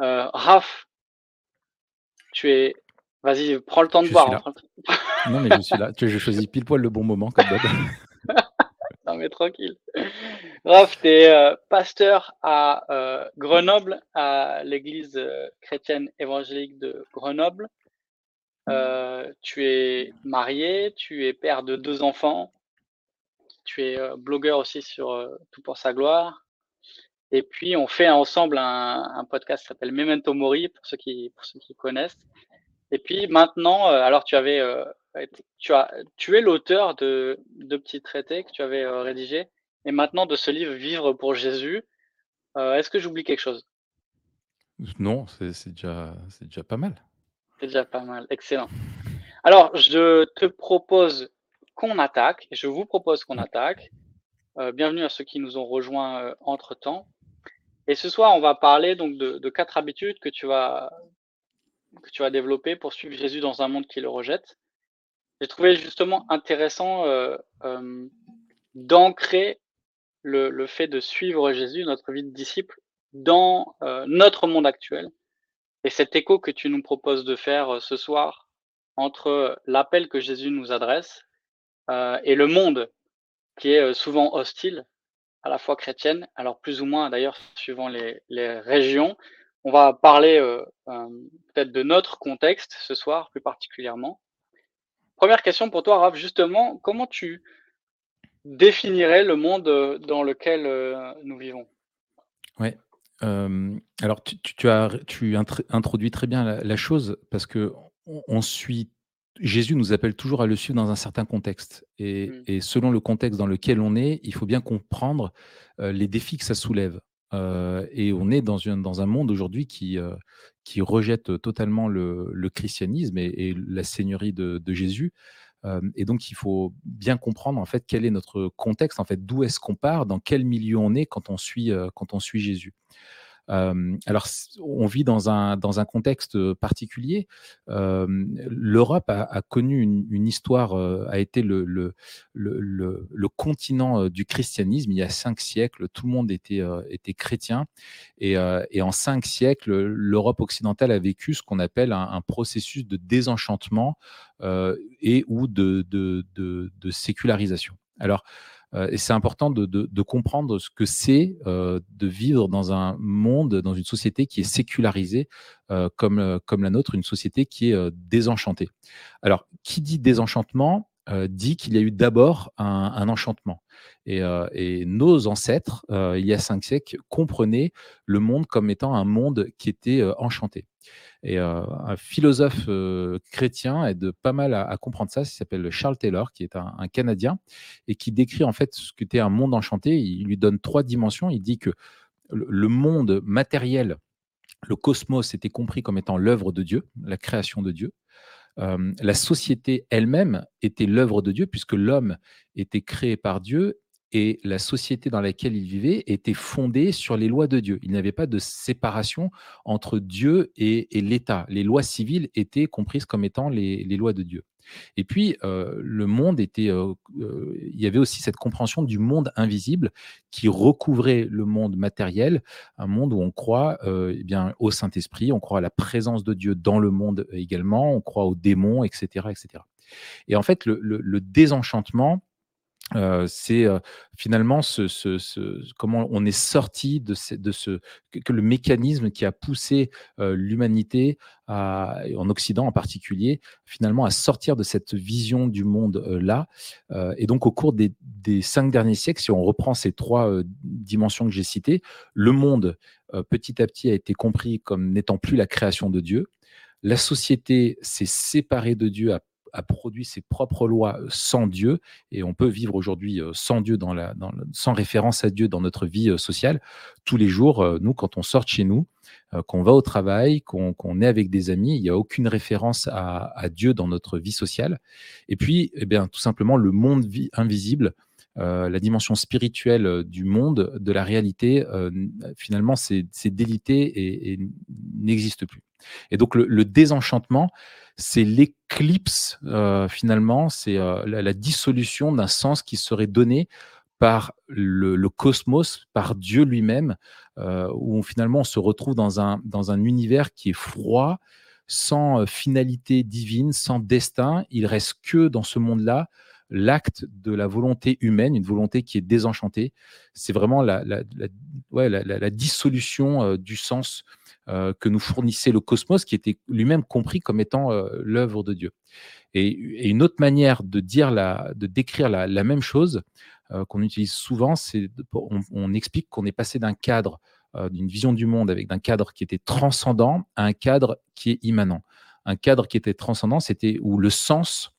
Euh, Raph, tu es. Vas-y, prends le temps de boire. non, mais je suis là. Tu as choisi pile poil le bon moment, comme d'hab. non, mais tranquille. Raph, tu es euh, pasteur à euh, Grenoble, à l'église chrétienne évangélique de Grenoble. tu es marié, tu es père de deux enfants, tu es blogueur aussi sur Tout pour sa gloire. Et puis, on fait ensemble un, podcast qui s'appelle Memento Mori, pour ceux qui, pour ceux qui connaissent. Et puis maintenant, euh, alors tu avais, euh, tu as, tu es l'auteur de deux petits traités que tu avais euh, rédigés, et maintenant de ce livre Vivre pour Jésus. Est-ce que j'oublie quelque chose? Non, c'est déjà, c'est déjà pas mal. C'est déjà pas mal, excellent. Alors, je te propose qu'on attaque, je vous propose qu'on attaque. bienvenue à ceux qui nous ont rejoints entre temps. Et ce soir, on va parler donc de, quatre habitudes que tu vas que tu vas développer pour suivre Jésus dans un monde qui le rejette. J'ai trouvé justement intéressant euh, euh, d'ancrer le, fait de suivre Jésus, notre vie de disciple, dans euh, notre monde actuel. Et cet écho que tu nous proposes de faire ce soir entre l'appel que Jésus nous adresse et le monde qui est souvent hostile à la fois chrétienne, alors plus ou moins d'ailleurs suivant les, régions. On va parler euh, euh, peut-être de notre contexte ce soir plus particulièrement. Première question pour toi, Raph, justement, comment tu définirais le monde euh, dans lequel nous vivons? Oui. alors, tu, as tu introduis très bien la, chose parce que on suit Jésus nous appelle toujours à le suivre dans un certain contexte. Mmh. Et, selon le contexte dans lequel on est, il faut bien comprendre euh, les défis que ça soulève. Euh, et on est dans, dans un monde aujourd'hui qui, euh, qui rejette totalement le, christianisme et, la seigneurie de, Jésus. et donc, il faut bien comprendre en fait quel est notre contexte, en fait, d'où est-ce qu'on part, dans quel milieu on est quand on suit, quand on suit Jésus alors, on vit dans un, dans un contexte particulier. L'Europe a, connu une, histoire, a été le, le, le, le, continent du christianisme. Il y a cinq siècles, tout le monde était, était chrétien. Et, et, en cinq siècles, l'Europe occidentale a vécu ce qu'on appelle un, processus de désenchantement et ou de, de, de, de sécularisation. Alors, et c'est important de, comprendre ce que c'est euh, de vivre dans un monde, dans une société qui est sécularisée euh, comme, comme la nôtre, une société qui est désenchantée. Alors, qui dit désenchantement dit qu'il y a eu d'abord un, enchantement. Et, nos ancêtres, il y a cinq siècles, comprenaient le monde comme étant un monde qui était enchanté. Et un philosophe chrétien aide pas mal à, comprendre ça. Il s'appelle Charles Taylor, qui est un, Canadien et qui décrit en fait ce qu'était un monde enchanté. Il lui donne trois dimensions. Il dit que le monde matériel, le cosmos, était compris comme étant l'œuvre de Dieu, la création de Dieu. la société elle-même était l'œuvre de Dieu, puisque l'homme était créé par Dieu et la société dans laquelle il vivait était fondée sur les lois de Dieu. Il n'y avait pas de séparation entre Dieu et, l'État. Les lois civiles étaient comprises comme étant les, lois de Dieu. Et puis, euh, le monde était. Euh, euh, il y avait aussi cette compréhension du monde invisible qui recouvrait le monde matériel, un monde où on croit eh bien, au Saint-Esprit, on croit à la présence de Dieu dans le monde également, on croit aux démons, etc. etc. Et en fait, le désenchantement, c'est finalement ce, comment on est sorti de ce, que, le mécanisme qui a poussé l'humanité en Occident en particulier, finalement à sortir de cette vision du monde là. et donc au cours des, des, cinq derniers siècles, si on reprend ces trois dimensions que j'ai citées, le monde petit à petit a été compris comme n'étant plus la création de Dieu. La société s'est séparée de Dieu, a produit ses propres lois sans Dieu, et on peut vivre aujourd'hui sans Dieu, dans la, sans référence à Dieu dans notre vie sociale. Tous les jours, nous, quand on sort chez nous, qu'on va au travail, qu'on est avec des amis, il n'y a aucune référence à, Dieu dans notre vie sociale. Et puis, eh bien, tout simplement, le monde invisible la dimension spirituelle euh, du monde, de la réalité, euh, finalement, c'est délité et, n'existe plus. Et donc, le, désenchantement, c'est l'éclipse, finalement, c'est la, dissolution d'un sens qui serait donné par le, cosmos, par Dieu lui-même, où finalement on se retrouve dans un, dans un univers qui est froid, sans finalité divine, sans destin. Il reste que dans ce monde-là l'acte de la volonté humaine, une volonté qui est désenchantée. C'est vraiment la, dissolution euh, du sens euh, que nous fournissait le cosmos, qui était lui-même compris comme étant euh, l'œuvre de Dieu. Et, une autre manière de dire de décrire la, même chose qu'on utilise souvent, c'est on, explique qu'on est passé d'un cadre, d'une vision du monde avec d'un cadre qui était transcendant à un cadre qui est immanent. Un cadre qui était transcendant, c'était où le sens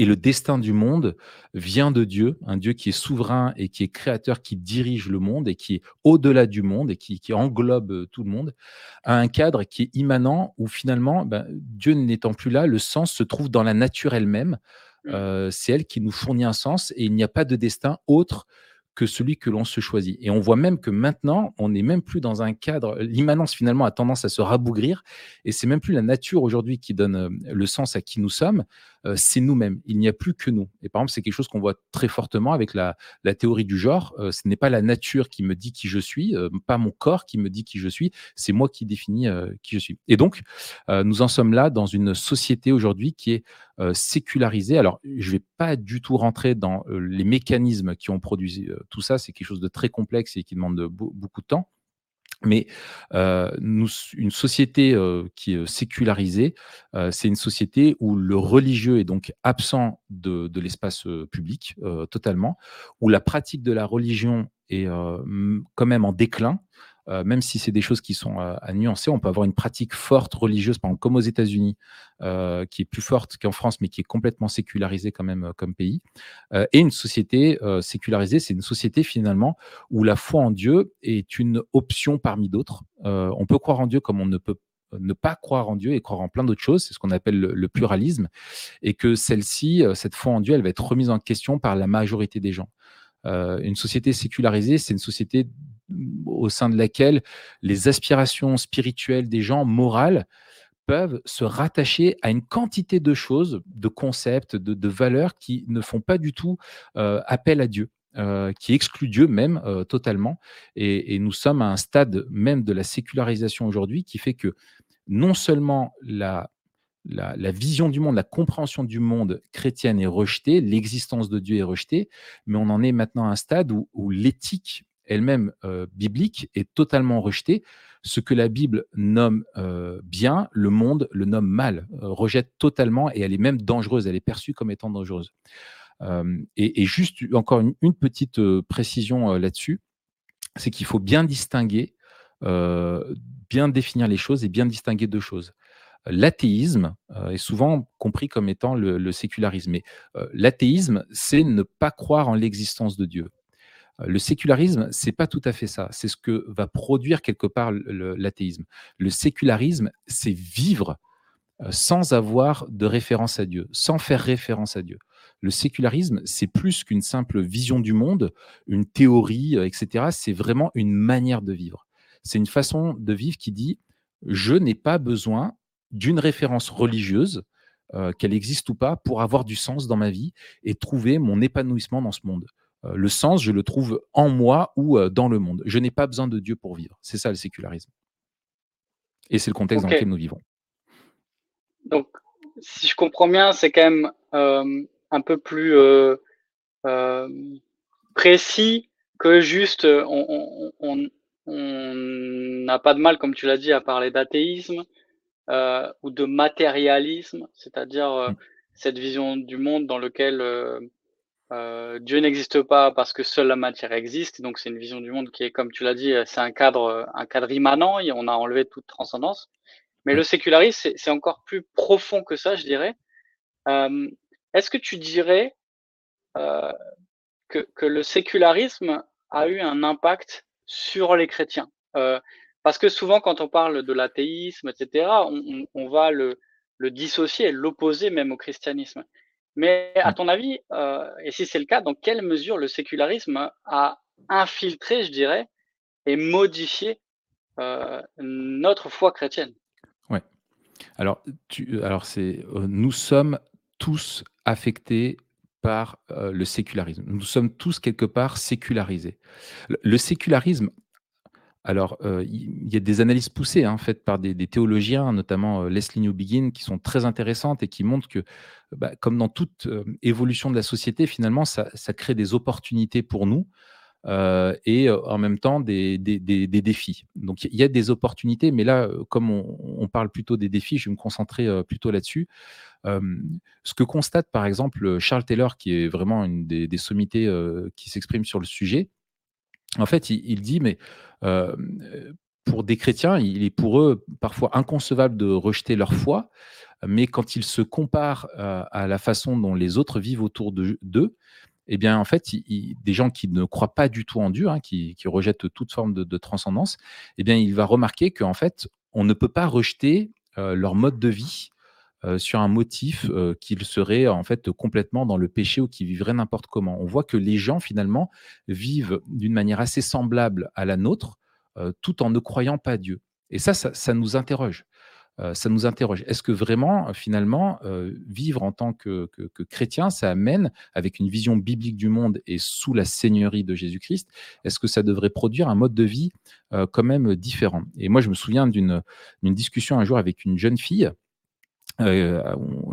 et le destin du monde vient de Dieu, un Dieu qui est souverain et qui est créateur, qui dirige le monde et qui est au-delà du monde et qui, englobe euh, tout le monde, à un cadre qui est immanent où finalement, ben, Dieu n'étant plus là, le sens se trouve dans la nature elle-même. Mmh. Euh, c'est elle qui nous fournit un sens et il n'y a pas de destin autre que celui que l'on se choisit. Et on voit même que maintenant, on n'est même plus dans un cadre, l'immanence finalement a tendance à se rabougrir, et c'est même plus la nature aujourd'hui qui donne euh, le sens à qui nous sommes, euh, c'est nous-mêmes. Il n'y a plus que nous. Et par exemple, c'est quelque chose qu'on voit très fortement avec la, théorie du genre. Euh, ce n'est pas la nature qui me dit qui je suis, pas mon corps qui me dit qui je suis, c'est moi qui définis qui je suis. Et donc, nous en sommes là dans une société aujourd'hui qui est sécularisée. Alors, je ne vais pas du tout rentrer dans les mécanismes qui ont produit tout ça. C'est quelque chose de très complexe et qui demande beaucoup de temps. Mais une société qui est sécularisée, c'est une société où le religieux est donc absent de l'espace public totalement, où la pratique de la religion est quand même en déclin. Euh, même si c'est des choses qui sont euh, à nuancer, on peut avoir une pratique forte religieuse, par exemple, comme aux États-Unis, euh, qui est plus forte qu'en France, mais qui est complètement sécularisée quand même comme pays. et une société sécularisée, c'est une société finalement où la foi en Dieu est une option parmi d'autres. on peut croire en Dieu comme on ne peut ne pas croire en Dieu et croire en plein d'autres choses, c'est ce qu'on appelle le, pluralisme, et que celle-ci, cette foi en Dieu, elle va être remise en question par la majorité des gens. Une société sécularisée, c'est une société au sein de laquelle les aspirations spirituelles des gens, morales, peuvent se rattacher à une quantité de choses, de concepts, de, valeurs qui ne font pas du tout euh, appel à Dieu. Euh, qui excluent Dieu même euh, totalement. Et, nous sommes à un stade même de la sécularisation aujourd'hui qui fait que non seulement la, la, vision du monde, la compréhension du monde chrétienne est rejetée, l'existence de Dieu est rejetée, mais on en est maintenant à un stade où l'éthique elle-même euh, biblique est totalement rejetée. Ce que la Bible nomme euh, bien, le monde le nomme mal, euh, rejette totalement et elle est même dangereuse, elle est perçue comme étant dangereuse. Et, juste encore une, petite précision là-dessus, c'est qu'il faut bien distinguer, bien définir les choses et bien distinguer deux choses l'athéisme est souvent compris comme étant le, sécularisme. Mais l'athéisme, c'est ne pas croire en l'existence de Dieu. Le sécularisme, c'est pas tout à fait ça. C'est ce que va produire quelque part l'athéisme. Le, sécularisme, c'est vivre euh, sans avoir de référence à Dieu, sans faire référence à Dieu. Le sécularisme, c'est plus qu'une simple vision du monde, une théorie, euh, etc. C'est vraiment une manière de vivre. C'est une façon de vivre qui dit je n'ai pas besoin d'une référence religieuse, euh, qu'elle existe ou pas, pour avoir du sens dans ma vie et trouver mon épanouissement dans ce monde. Euh, le sens, je le trouve en moi ou euh, dans le monde. Je n'ai pas besoin de Dieu pour vivre. C'est ça le sécularisme. Et c'est le contexte dans lequel nous vivons. Donc, si je comprends bien, c'est quand même un peu plus précis que juste on n'a pas de mal, comme tu l'as dit, à parler d'athéisme ou de matérialisme, c'est-à-dire mmh. cette vision du monde dans lequel euh, Dieu n'existe pas parce que seule la matière existe. Donc, c'est une vision du monde qui est, comme tu l'as dit, c'est un cadre, un cadre immanent et on a enlevé toute transcendance. Mais le sécularisme, c'est encore plus profond que ça, je dirais. est-ce que tu dirais que, que, le sécularisme a eu un impact sur les chrétiens? Parce que souvent, quand on parle de l'athéisme, etc., on, on, va le, le dissocier, l'opposer même au christianisme. Mais à ton avis, et si c'est le cas, dans quelle mesure le sécularisme a infiltré, je dirais, et modifié notre foi chrétienne? Ouais. Alors, tu, alors c'est, nous sommes tous affectés par le sécularisme. Nous sommes tous quelque part sécularisés. Le, sécularisme, alors il y, a des analyses poussées hein, faites par des, théologiens, notamment Leslie Newbegin, qui sont très intéressantes et qui montrent que, bah, comme dans toute évolution de la société, finalement, ça, crée des opportunités pour nous. et en même temps des, défis. Donc il y a des opportunités, mais là, comme on, parle plutôt des défis, je vais me concentrer plutôt là-dessus ce que constate par exemple Charles Taylor, qui est vraiment une des, sommités qui s'exprime sur le sujet, en fait, il, dit, mais pour des chrétiens, il est pour eux parfois inconcevable de rejeter leur foi, mais quand ils se comparent à, la façon dont les autres vivent autour d'eux, eh bien, en fait, des gens qui ne croient pas du tout en Dieu, hein, qui, rejettent toute forme de, transcendance, eh bien, il va remarquer qu'en fait, on ne peut pas rejeter leur mode de vie, sur un motif qu'il serait en fait complètement dans le péché ou qui vivrait n'importe comment. On voit que les gens finalement vivent d'une manière assez semblable à la nôtre, tout en ne croyant pas Dieu. Et ça, ça, nous interroge. ça nous interroge. Est-ce que vraiment, finalement, vivre en tant que, que, chrétien, ça amène, avec une vision biblique du monde et sous la seigneurie de Jésus-Christ, est-ce que ça devrait produire un mode de vie quand même différent? Et moi, je me souviens d'une discussion un jour avec une jeune fille euh,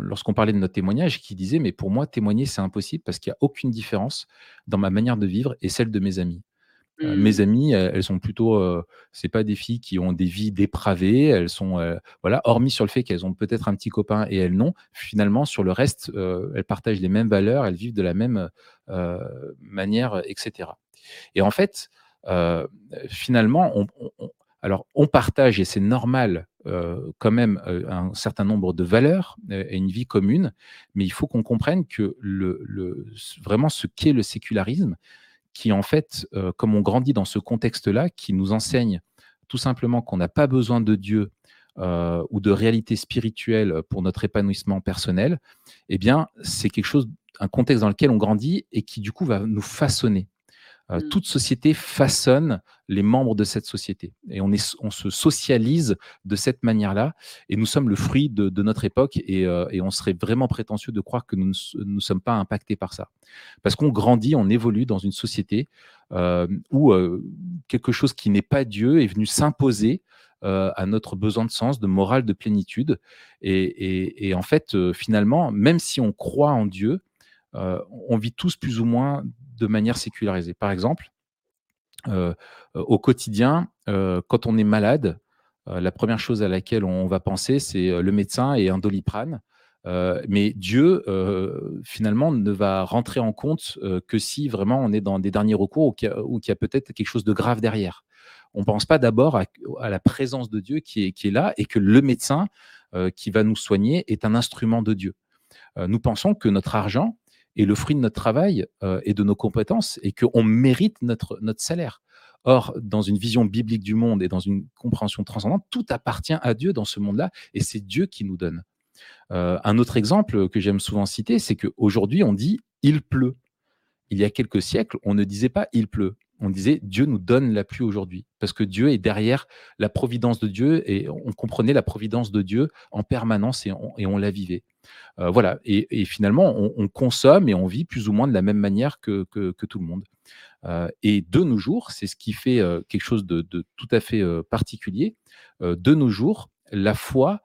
lorsqu'on parlait de notre témoignage, qui disait Mais pour moi, témoigner, c'est impossible parce qu'il n'y a aucune différence dans ma manière de vivre et celle de mes amis. Euh, mes mmh. amies, elles, sont plutôt, euh, c'est pas des filles qui ont des vies dépravées, elles sont, voilà, hormis sur le fait qu'elles ont peut-être un petit copain et elles non, finalement, sur le reste, elles partagent les mêmes valeurs, elles vivent de la même manière, etc. Et en fait, finalement, on, alors, on partage, et c'est normal, euh, quand même euh, un certain nombre de valeurs euh, et une vie commune, mais il faut qu'on comprenne que vraiment ce qu'est le sécularisme, qui en fait, comme on grandit dans ce contexte-là, qui nous enseigne tout simplement qu'on n'a pas besoin de Dieu ou de réalité spirituelle pour notre épanouissement personnel, eh bien, c'est quelque chose, un contexte dans lequel on grandit et qui du coup va nous façonner. Euh, mmh. toute société façonne les membres de cette société. Et on, est, on se socialise de cette manière-là. Et nous sommes le fruit de, notre époque. Euh, et, on serait vraiment prétentieux de croire que nous ne sommes pas impactés par ça. Parce qu'on grandit, on évolue dans une société euh, où quelque chose qui n'est pas Dieu est venu s'imposer à notre besoin de sens, de morale, de plénitude. Et, et en fait, finalement, même si on croit en Dieu, on vit tous plus ou moins de manière sécularisée. Par exemple, euh, au quotidien, euh, quand on est malade, euh, la première chose à laquelle on va penser, c'est le médecin et un doliprane. mais Dieu, finalement, ne va rentrer en compte que si vraiment on est dans des derniers recours ou qu'il y a, peut-être quelque chose de grave derrière. On ne pense pas d'abord à, la présence de Dieu qui est, qui est là et que le médecin qui va nous soigner est un instrument de Dieu. nous pensons que notre argent, et le fruit de notre travail euh, et de nos compétences et qu'on mérite notre, salaire. Or, dans une vision biblique du monde et dans une compréhension transcendante, tout appartient à Dieu dans ce monde-là et c'est Dieu qui nous donne. Euh, un autre exemple que j'aime souvent citer, c'est qu'aujourd'hui, on dit il pleut. Il y a quelques siècles, on ne disait pas il pleut. On disait Dieu nous donne la pluie aujourd'hui, parce que Dieu est derrière la providence de Dieu et on comprenait la providence de Dieu en permanence et et on la vivait. Euh, voilà. Et, finalement, on, consomme et on vit plus ou moins de la même manière que, tout le monde. Euh, et de nos jours, c'est ce qui fait euh, quelque chose de, tout à fait particulier. de nos jours, la foi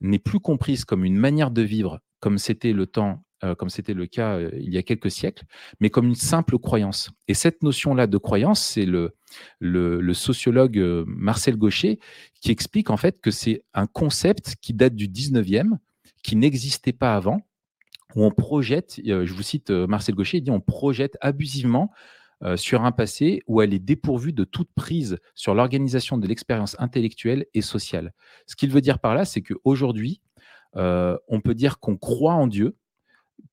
n'est plus comprise comme une manière de vivre, comme c'était le temps comme c'était le cas il y a quelques siècles, mais comme une simple croyance. Et cette notion-là de croyance, c'est le, sociologue Marcel Gaucher qui explique en fait que c'est un concept qui date du 19e, qui n'existait pas avant, où on projette, je vous cite Marcel Gaucher, il dit on projette abusivement sur un passé où elle est dépourvue de toute prise sur l'organisation de l'expérience intellectuelle et sociale. Ce qu'il veut dire par là, c'est qu'aujourd'hui, on peut dire qu'on croit en Dieu,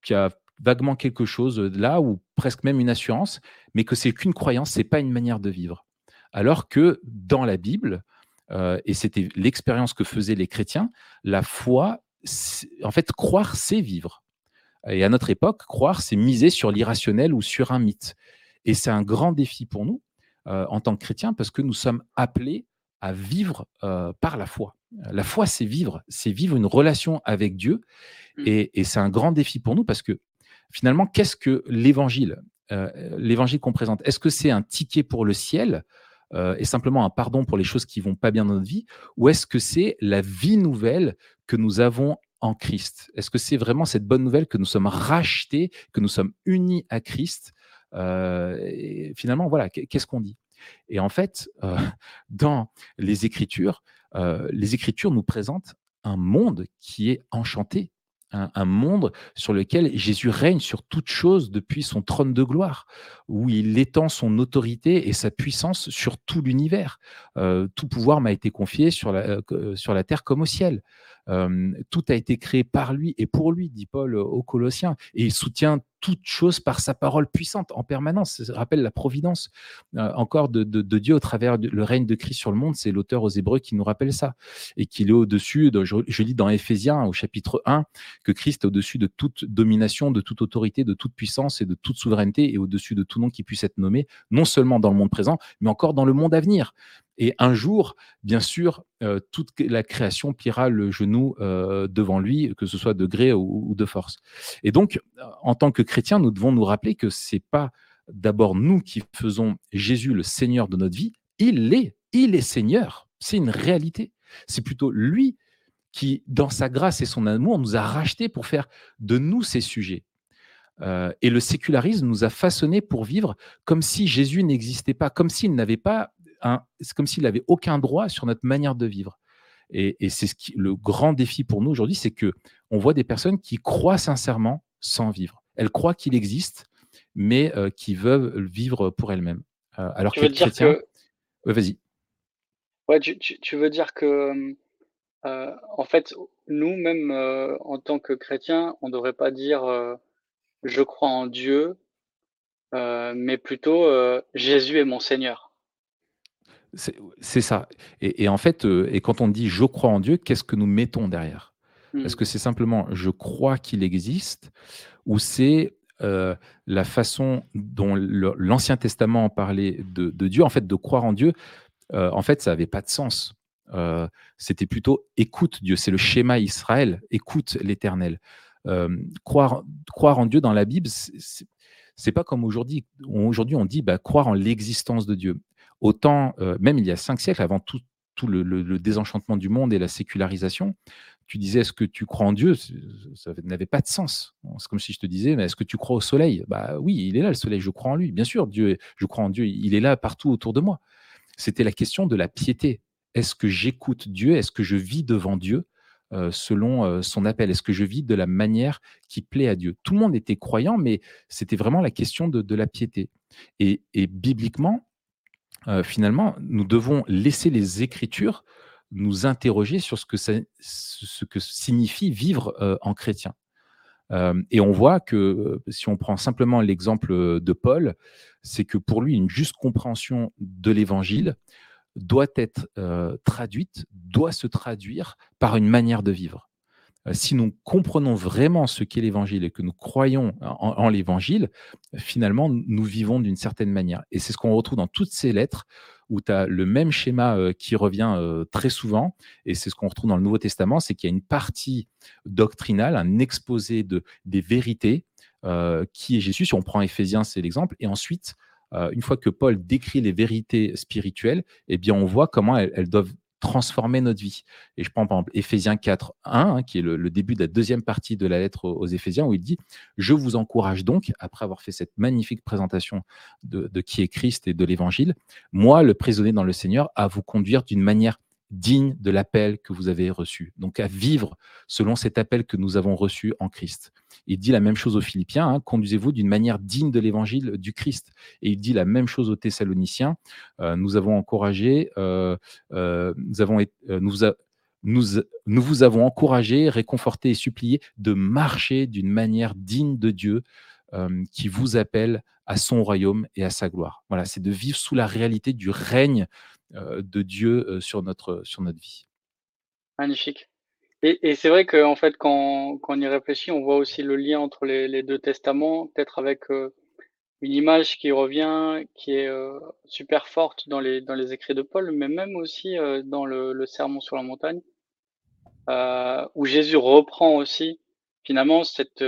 qu'il y a vaguement quelque chose là, ou presque même une assurance, mais que c'est qu'une croyance, c'est pas une manière de vivre. Alors que dans la Bible, et c'était l'expérience que faisaient les chrétiens, la foi, en fait, croire, c'est vivre. Et à notre époque, croire, c'est miser sur l'irrationnel ou sur un mythe. Et c'est un grand défi pour nous euh, en tant que chrétiens parce que nous sommes appelés à vivre euh, par la foi. La foi, c'est vivre, c'est vivre une relation avec Dieu. Mmh. Et, c'est un grand défi pour nous parce que finalement, qu'est-ce que l'évangile euh, L'évangile qu'on présente, est-ce que c'est un ticket pour le ciel et simplement un pardon pour les choses qui vont pas bien dans notre vie? Ou est-ce que c'est la vie nouvelle que nous avons en Christ? Est-ce que c'est vraiment cette bonne nouvelle que nous sommes rachetés, que nous sommes unis à Christ? Et Finalement, voilà, qu'est-ce qu'on dit? Et en fait, dans les Écritures, les Écritures nous présentent un monde qui est enchanté, un, monde sur lequel Jésus règne sur toute chose depuis son trône de gloire, où il étend son autorité et sa puissance sur tout l'univers. tout pouvoir m'a été confié sur la, sur la terre comme au ciel tout a été créé par lui et pour lui, dit Paul aux Colossiens, et il soutient toute chose par sa parole puissante en permanence. Ça rappelle la providence encore de, Dieu au travers du règne de Christ sur le monde. C'est l'auteur aux Hébreux qui nous rappelle ça. Et qu'il est au-dessus, je, lis dans Éphésiens au chapitre 1, que Christ est au-dessus de toute domination, de toute autorité, de toute puissance et de toute souveraineté, et au-dessus de tout nom qui puisse être nommé, non seulement dans le monde présent, mais encore dans le monde à venir. Et un jour, bien sûr, euh, toute la création pliera le genou euh, devant lui, que ce soit de gré ou, de force. Et donc, en tant que chrétiens, nous devons nous rappeler que c'est pas d'abord nous qui faisons Jésus le Seigneur de notre vie. Il l'est, il est Seigneur. C'est une réalité. C'est plutôt lui qui, dans sa grâce et son amour, nous a rachetés pour faire de nous ses sujets. Euh, et le sécularisme nous a façonnés pour vivre comme si Jésus n'existait pas, comme s'il n'avait pas c'est comme s'il n'avait aucun droit sur notre manière de vivre. Et, c'est le grand défi pour nous aujourd'hui, c'est que on voit des personnes qui croient sincèrement sans vivre. Elles croient qu'il existe, mais euh, qui veulent vivre pour elles-mêmes. Euh, alors que les chrétiens, vas-y. Ouais, tu, veux dire que, euh, en fait, nous, même en tant que chrétiens, on ne devrait pas dire je crois en Dieu, mais plutôt Jésus est mon Seigneur. C'est ça. Et, en fait, et quand on dit je crois en Dieu, qu'est-ce que nous mettons derrière? Est-ce mmh. que c'est simplement je crois qu'il existe ou c'est euh, la façon dont l'Ancien Testament parlait de, Dieu, en fait, de croire en Dieu, euh, en fait, ça n'avait pas de sens. C'était plutôt écoute Dieu, c'est le schéma Israël, écoute l'Éternel. croire, croire en Dieu dans la Bible, c'est pas comme aujourd'hui. Aujourd'hui, on dit bah, croire en l'existence de Dieu. Autant, euh, même il y a cinq siècles, avant tout, le, désenchantement du monde et la sécularisation, tu disais est-ce que tu crois en Dieu? Ça n'avait pas de sens. C'est comme si je te disais mais est-ce que tu crois au soleil? Bah oui, il est là le soleil, je crois en lui. Bien sûr, Dieu, je crois en Dieu, il est là partout autour de moi. C'était la question de la piété. Est-ce que j'écoute Dieu? Est-ce que je vis devant Dieu euh, selon euh, son appel? Est-ce que je vis de la manière qui plaît à Dieu? Tout le monde était croyant, mais c'était vraiment la question de, la piété. et bibliquement, euh, finalement, nous devons laisser les Écritures nous interroger sur ce que, ce que signifie vivre euh, en chrétien. Euh, et on voit que si on prend simplement l'exemple de Paul, c'est que pour lui, une juste compréhension de l'Évangile doit être traduite, doit se traduire par une manière de vivre. Euh, si nous comprenons vraiment ce qu'est l'évangile et que nous croyons en, l'évangile, finalement, nous vivons d'une certaine manière. Et c'est ce qu'on retrouve dans toutes ces lettres où tu as le même schéma euh, qui revient euh, très souvent, et c'est ce qu'on retrouve dans le Nouveau Testament, c'est qu'il y a une partie doctrinale, un exposé de, des vérités, qui est Jésus. Si on prend Éphésiens, c'est l'exemple, et ensuite, une fois que Paul décrit les vérités spirituelles, eh bien, on voit comment elles doivent transformer notre vie. Et je prends par exemple Éphésiens 4, 1, hein, qui est le, début de la deuxième partie de la lettre aux, Éphésiens, où il dit Je vous encourage donc, après avoir fait cette magnifique présentation de, de qui est Christ et de l'Évangile, moi, le prisonnier dans le Seigneur, à vous conduire d'une manière digne de l'appel que vous avez reçu. Donc à vivre selon cet appel que nous avons reçu en Christ. Il dit la même chose aux Philippiens, hein, conduisez-vous d'une manière digne de l'évangile du Christ. Et il dit la même chose aux Thessaloniciens, euh, nous avons encouragé, euh, euh, nous vous avons encouragé, réconforté et supplié de marcher d'une manière digne de Dieu qui vous appelle à son royaume et à sa gloire. Voilà, c'est de vivre sous la réalité du règne de Dieu sur, notre, sur notre vie. Magnifique. Et, c'est vrai qu'en fait, quand, on y réfléchit, on voit aussi le lien entre les, deux testaments, peut-être avec une image qui revient, qui est super forte dans les, dans les écrits de Paul, mais même aussi dans le, Sermon sur la montagne, où Jésus reprend aussi finalement cette,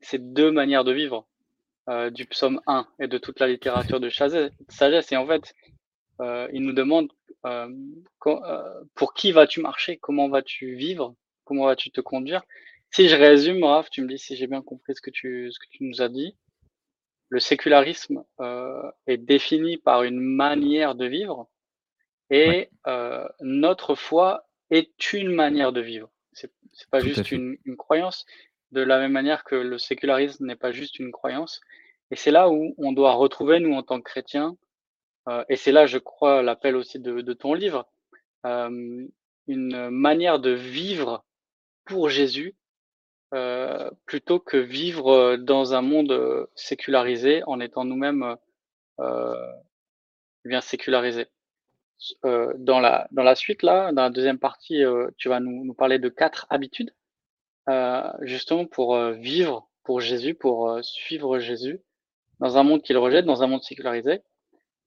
ces deux manières de vivre du psaume 1 et de toute la littérature de sagesse. Et en fait, il nous demande pour qui vas-tu marcher, comment vas-tu vivre? Comment vas-tu te conduire? Si je résume, Raph, tu me dis si j'ai bien compris ce que tu, ce que tu nous as dit. Le sécularisme euh, est défini par une manière de vivre et euh, notre foi est une manière de vivre. C'est, c'est pas juste une, croyance, de la même manière que le sécularisme n'est pas juste une croyance. Et c'est là où on doit retrouver, nous, en tant que chrétiens, euh, et c'est là, je crois, l'appel aussi de, de ton livre, une manière de vivre pour Jésus euh, plutôt que vivre euh, dans un monde euh, sécularisé en étant nous-mêmes bien sécularisés. dans, la, dans la suite, là, dans la deuxième partie, tu vas nous, nous, parler de quatre habitudes, justement pour vivre pour Jésus, pour suivre Jésus dans un monde qu'il rejette, dans un monde sécularisé.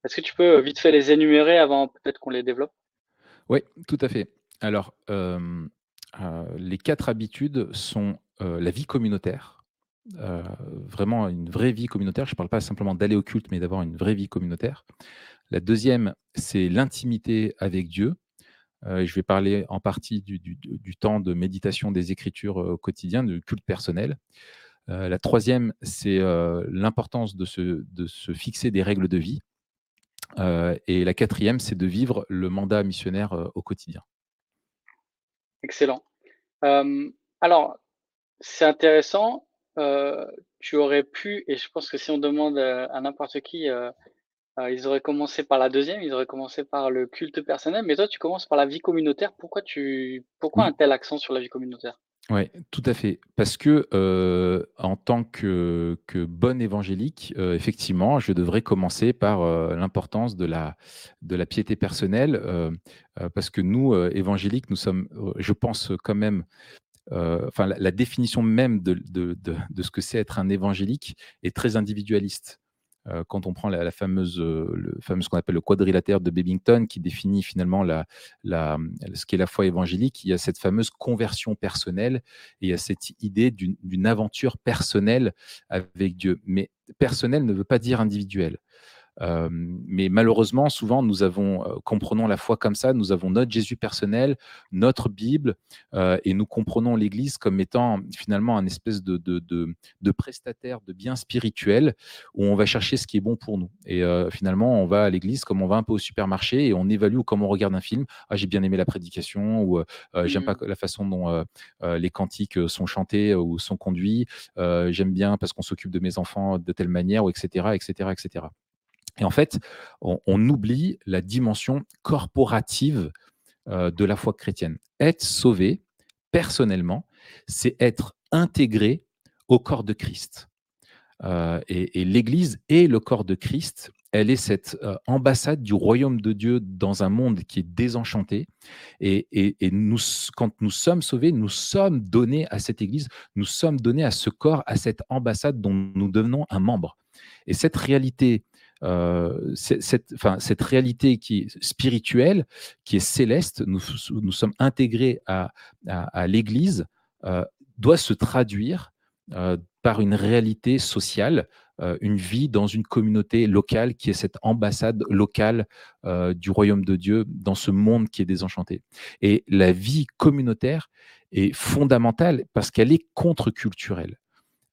Est-ce que tu peux vite fait les énumérer avant peut-être qu'on les développe? Oui, tout à fait. Alors, euh, les quatre habitudes sont euh, la vie communautaire, euh, vraiment une vraie vie communautaire. Je ne parle pas simplement d'aller au culte, mais d'avoir une vraie vie communautaire. La deuxième, c'est l'intimité avec Dieu. Je vais parler en partie du, temps de méditation des Écritures au quotidien, du culte personnel. la troisième, c'est l'importance de se, de se, fixer des règles de vie. et la quatrième, c'est de vivre le mandat missionnaire au quotidien. Excellent. alors, c'est intéressant. tu aurais pu, et je pense que si on demande à n'importe qui, ils auraient commencé par la deuxième, ils auraient commencé par le culte personnel, mais toi, tu commences par la vie communautaire. Pourquoi tu, pourquoi un tel accent sur la vie communautaire? Oui, tout à fait. Parce que euh, en tant que, que bon évangélique, euh, effectivement, je devrais commencer par euh, l'importance de la, de la piété personnelle, parce que nous, évangéliques, nous sommes, je pense quand même, enfin, la, définition même de, de, de ce que c'est être un évangélique est très individualiste. Euh, quand on prend la, fameuse, euh, le fameux ce qu'on appelle le quadrilatère de Babington, qui définit finalement la, ce qu'est la foi évangélique, il y a cette fameuse conversion personnelle et il y a cette idée d'une aventure personnelle avec Dieu. Mais personnel ne veut pas dire mais malheureusement, souvent, nous avons, comprenons la foi comme ça, nous avons notre Jésus personnel, notre Bible, et nous comprenons l'Église comme étant finalement un espèce de, de, de, prestataire de biens spirituels où on va chercher ce qui est bon pour nous. Et finalement, on va à l'Église comme on va un peu au supermarché et on évalue comme on regarde un film. Ah, j'ai bien aimé la prédication ou j'aime pas mmh. la façon dont les cantiques sont chantés ou sont conduits. j'aime bien parce qu'on s'occupe de mes enfants de telle manière, ou etc., etc., etc. Et en fait, on, oublie la dimension corporative euh, de la foi chrétienne. Être sauvé, personnellement, c'est être intégré au corps de Christ. Euh, et, l'Église est le corps de Christ. Elle est cette euh, ambassade du royaume de Dieu dans un monde qui est désenchanté. Et, et, nous, quand nous sommes sauvés, nous sommes donnés à cette Église, nous sommes donnés à ce corps, à cette ambassade dont nous devenons un membre. Et cette réalité cette, enfin, cette réalité qui est spirituelle, qui est céleste, nous, sommes intégrés à, à, l'Église, euh, doit se traduire euh, par une réalité sociale, une vie dans une communauté locale qui est cette ambassade locale du royaume de Dieu dans ce monde qui est désenchanté. Et la vie communautaire est fondamentale parce qu'elle est contre-culturelle.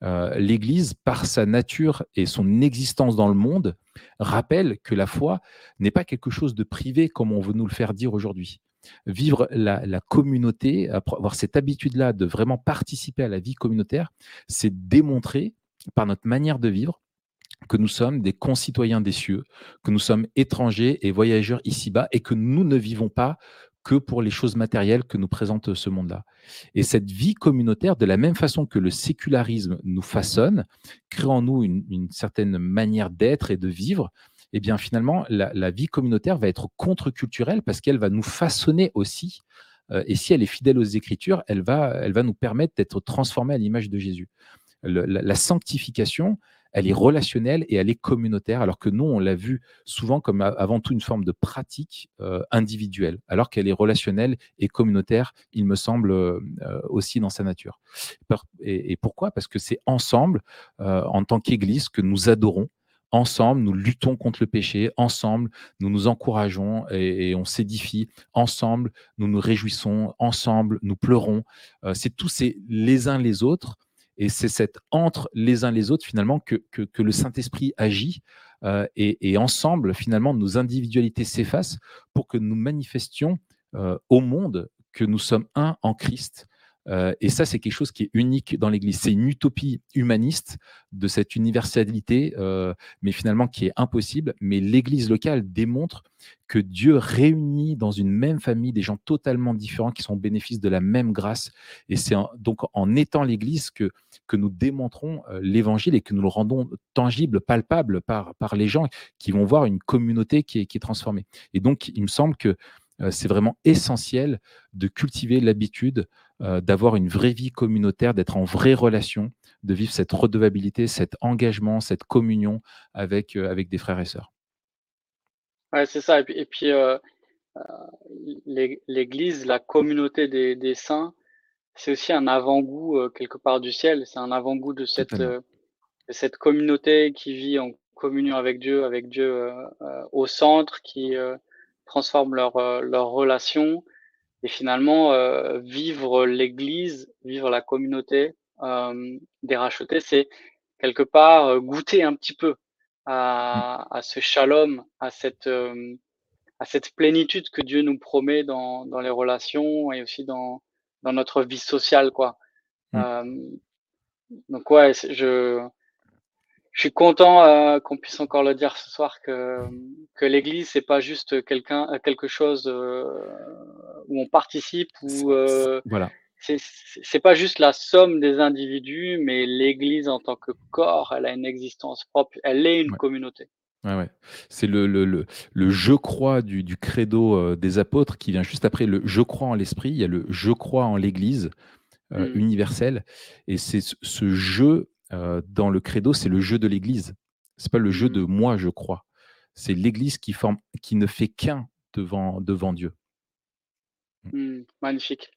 Euh, l'Église, par sa nature et son existence dans le monde, rappelle que la foi n'est pas quelque chose de privé comme on veut nous le faire dire aujourd'hui. Vivre la, communauté, avoir cette habitude-là de vraiment participer à la vie communautaire, c'est démontrer par notre manière de vivre que nous sommes des concitoyens des cieux, que nous sommes étrangers et voyageurs ici-bas et que nous ne vivons pas que pour les choses matérielles que nous présente ce monde-là. Et cette vie communautaire, de la même façon que le sécularisme nous façonne, crée en nous une, certaine manière d'être et de vivre, eh bien finalement, la, vie communautaire va être contre-culturelle parce qu'elle va nous façonner aussi. Euh, et si elle est fidèle aux Écritures, elle va, elle va nous permettre d'être transformés à l'image de Jésus. la, sanctification, elle est relationnelle et elle est communautaire, alors que nous, on l'a vu souvent comme avant tout une forme de pratique euh, individuelle, alors qu'elle est relationnelle et communautaire, il me semble, euh, aussi dans sa nature. Et, pourquoi? Parce que c'est ensemble, euh, en tant qu'Église, que nous adorons. Ensemble, nous luttons contre le péché. Ensemble, nous nous encourageons et, on s'édifie. Ensemble, nous nous réjouissons. Ensemble, nous pleurons. c'est tous ces les uns les autres et c'est cette entre les uns les autres, finalement, que, le Saint-Esprit agit. Euh, et, ensemble, finalement, nos individualités s'effacent pour que nous manifestions euh, au monde que nous sommes un en Christ euh, et ça, c'est quelque chose qui est unique dans l'Église. C'est une utopie humaniste de cette universalité, euh, mais finalement qui est impossible. Mais l'Église locale démontre que Dieu réunit dans une même famille des gens totalement différents qui sont au bénéfice de la même grâce. Et c'est donc en étant l'Église que, que nous démontrons euh, l'Évangile et que nous le rendons tangible, palpable par, par les gens qui vont voir une communauté qui est, qui est transformée. Et donc, il me semble que c'est vraiment essentiel de cultiver l'habitude euh, d'avoir une vraie vie communautaire, d'être en vraie relation, de vivre cette redevabilité, cet engagement, cette communion avec, euh, avec des frères et sœurs. Ouais, c'est ça. Et puis, euh, l'Église, la communauté des, saints, c'est aussi un avant-goût quelque part du ciel. C'est un avant-goût de cette, cette communauté qui vit en communion avec Dieu, avec Dieu au centre, qui transforme leur, leur relation et finalement, euh, vivre l'Église, vivre la communauté euh, des rachetés, c'est quelque part euh, goûter un petit peu à, à ce shalom, à cette, euh, à cette plénitude que Dieu nous promet dans, dans les relations et aussi dans, dans notre vie sociale. Quoi. Mmh. donc ouais, je, je suis content euh, qu'on puisse encore le dire ce soir que, que l'Église c'est pas juste quelqu'un quelque chose euh, où on participe ou euh, voilà. C'est pas juste la somme des individus, mais l'Église en tant que corps, elle a une existence propre, elle est une communauté. Ouais, ouais. C'est le, le, le, le, je crois du, du credo des apôtres qui vient juste après le je crois en l'esprit. Il y a le je crois en l'Église mmh. universelle. Et c'est ce jeu euh, dans le credo, c'est le jeu de l'Église. C'est pas le jeu de mmh. moi, je crois. C'est l'Église qui, forme, qui ne fait qu'un devant, devant Dieu. Mmh. Mmh, magnifique.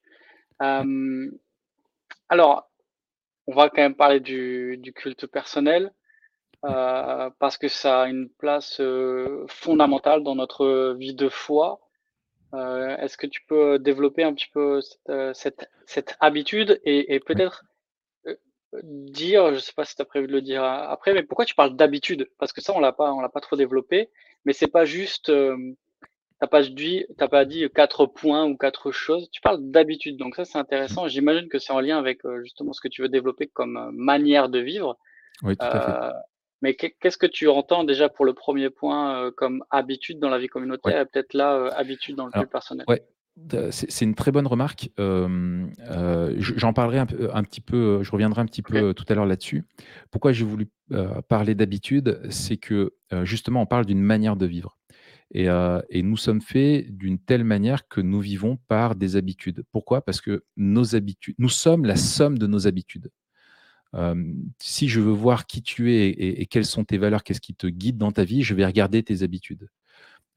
alors, on va quand même parler du, culte personnel euh, parce que ça a une place euh, fondamentale dans notre vie de foi. Est-ce que tu peux développer un petit peu cette, cette, habitude et, et peut-être dire, je sais pas si tu as prévu de le dire après, mais pourquoi tu parles d'habitude? Parce que ça, on l'a pas, on l'a pas trop développé, mais c'est pas juste, euh, t'as pas dit, t'as pas dit quatre points ou quatre choses. Tu parles d'habitude, donc ça c'est intéressant. J'imagine que c'est en lien avec euh, justement ce que tu veux développer comme euh, manière de vivre. Oui, tout à fait. Euh, mais qu'est-ce que tu entends déjà pour le premier point comme habitude dans la vie communautaire et peut-être là habitude dans le plus personnel? ouais. C'est une très bonne remarque. J'en parlerai un, petit peu, je reviendrai un petit peu tout à l'heure là-dessus. Pourquoi j'ai voulu parler d'habitude C'est que justement, on parle d'une manière de vivre. Et, nous sommes faits d'une telle manière que nous vivons par des habitudes. Pourquoi? Parce que nos habitudes, nous sommes la somme de nos habitudes. si je veux voir qui tu es et quelles sont tes valeurs, qu'est-ce qui te guide dans ta vie, je vais regarder tes habitudes.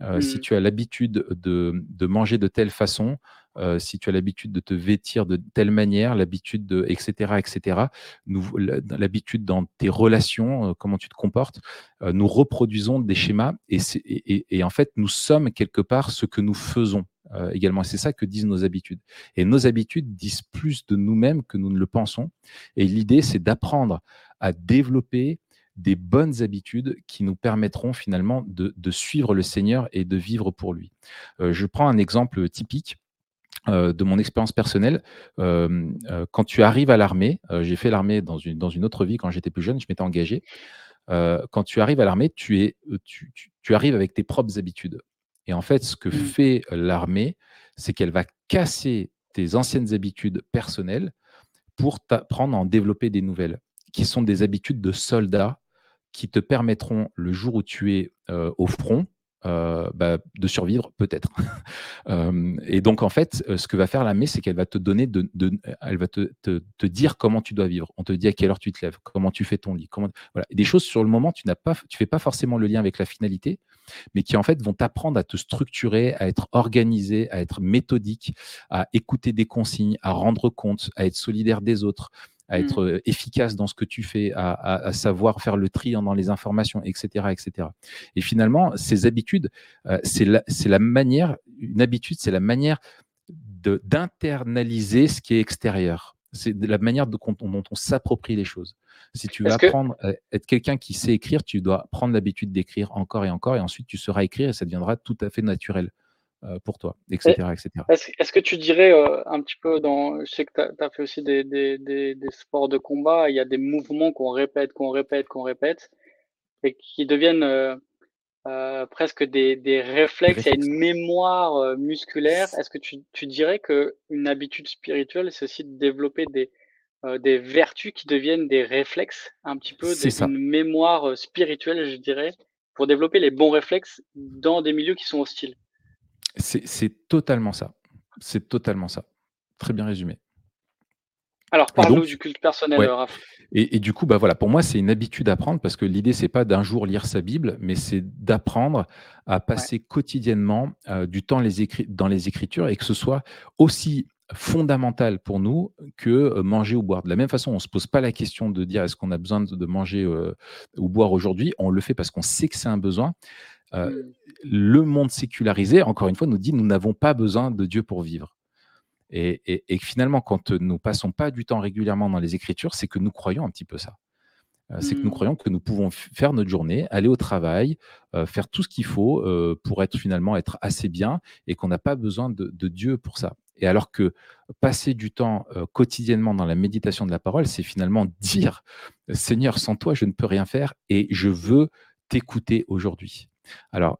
Euh, si mmh. tu as l'habitude de, manger de telle façon, euh, si tu as l'habitude de te vêtir de telle manière, l'habitude de, etc., etc., l'habitude dans tes relations, euh, comment tu te comportes, nous reproduisons des schémas et, en fait, nous sommes quelque part ce que nous faisons également. c'est ça que disent nos habitudes. Et nos habitudes disent plus de nous-mêmes que nous ne le pensons. Et l'idée, c'est d'apprendre à développer des bonnes habitudes qui nous permettront finalement de, suivre le Seigneur et de vivre pour lui. Euh, je prends un exemple typique. Euh, de mon expérience personnelle, euh, quand tu arrives à l'armée, j'ai fait l'armée dans une, dans une autre vie quand j'étais plus jeune, je m'étais engagé. quand tu arrives à l'armée, tu, es, tu, arrives avec tes propres habitudes. Et en fait, ce que mmh. fait l'armée, c'est qu'elle va casser tes anciennes habitudes personnelles pour t'apprendre à en développer des nouvelles, qui sont des habitudes de soldat qui te permettront, le jour où tu es euh, au front, euh, bah, de survivre peut-être. Euh, et donc en fait, ce que va faire la c'est qu'elle va te donner, de, elle va te, te, dire comment tu dois vivre. On te dit à quelle heure tu te lèves, comment tu fais ton lit, comment, voilà. des choses sur le moment, tu n'as pas, tu fais pas forcément le lien avec la finalité, mais qui en fait vont t'apprendre à te structurer, à être organisé, à être méthodique, à écouter des consignes, à rendre compte, à être solidaire des autres, à être mmh. efficace dans ce que tu fais, à, savoir faire le tri dans les informations, etc. etc. Et finalement, ces habitudes, c'est la, la, manière, une habitude, c'est la manière d'internaliser ce qui est extérieur. C'est la manière dont on s'approprie les choses. Si tu veux apprendre à être quelqu'un qui sait écrire, tu dois prendre l'habitude d'écrire encore et encore, et ensuite tu sauras écrire et ça deviendra tout à fait naturel. Euh, pour toi, etc. Est-ce que tu dirais euh, un petit peu dans. Je sais que tu as, fait aussi des, des, des, sports de combat, il y a des mouvements qu'on répète, qu'on répète, qu'on répète, et qui deviennent euh, presque des, des réflexes, il y a une mémoire musculaire. Est-ce que tu, tu dirais qu'une habitude spirituelle, c'est aussi de développer des, des vertus qui deviennent des réflexes, un petit peu, des, une mémoire spirituelle, je dirais, pour développer les bons réflexes dans des milieux qui sont hostiles? C'est totalement ça. C'est totalement ça. Très bien résumé. Alors, parle-nous du culte personnel, Raph. Et, du coup, bah voilà, pour moi, c'est une habitude à prendre parce que l'idée, c'est pas d'un jour lire sa Bible, mais c'est d'apprendre à passer quotidiennement euh, du temps les dans les Écritures et que ce soit aussi fondamental pour nous que euh, manger ou boire. De la même façon, on ne se pose pas la question de dire est-ce qu'on a besoin de, manger euh, ou boire aujourd'hui? On le fait parce qu'on sait que c'est un besoin. Euh, mmh. le monde sécularisé, encore une fois, nous dit nous n'avons pas besoin de Dieu pour vivre. Et, finalement, quand nous passons pas du temps régulièrement dans les Écritures, c'est que nous croyons un petit peu ça. Euh, c'est que nous mmh. croyons que nous pouvons faire notre journée, aller au travail, euh, faire tout ce qu'il faut pour être finalement être assez bien et qu'on n'a pas besoin de, Dieu pour ça. Et alors que passer du temps quotidiennement dans la méditation de la parole, c'est finalement dire Seigneur, sans toi, je ne peux rien faire et je veux t'écouter aujourd'hui. Alors,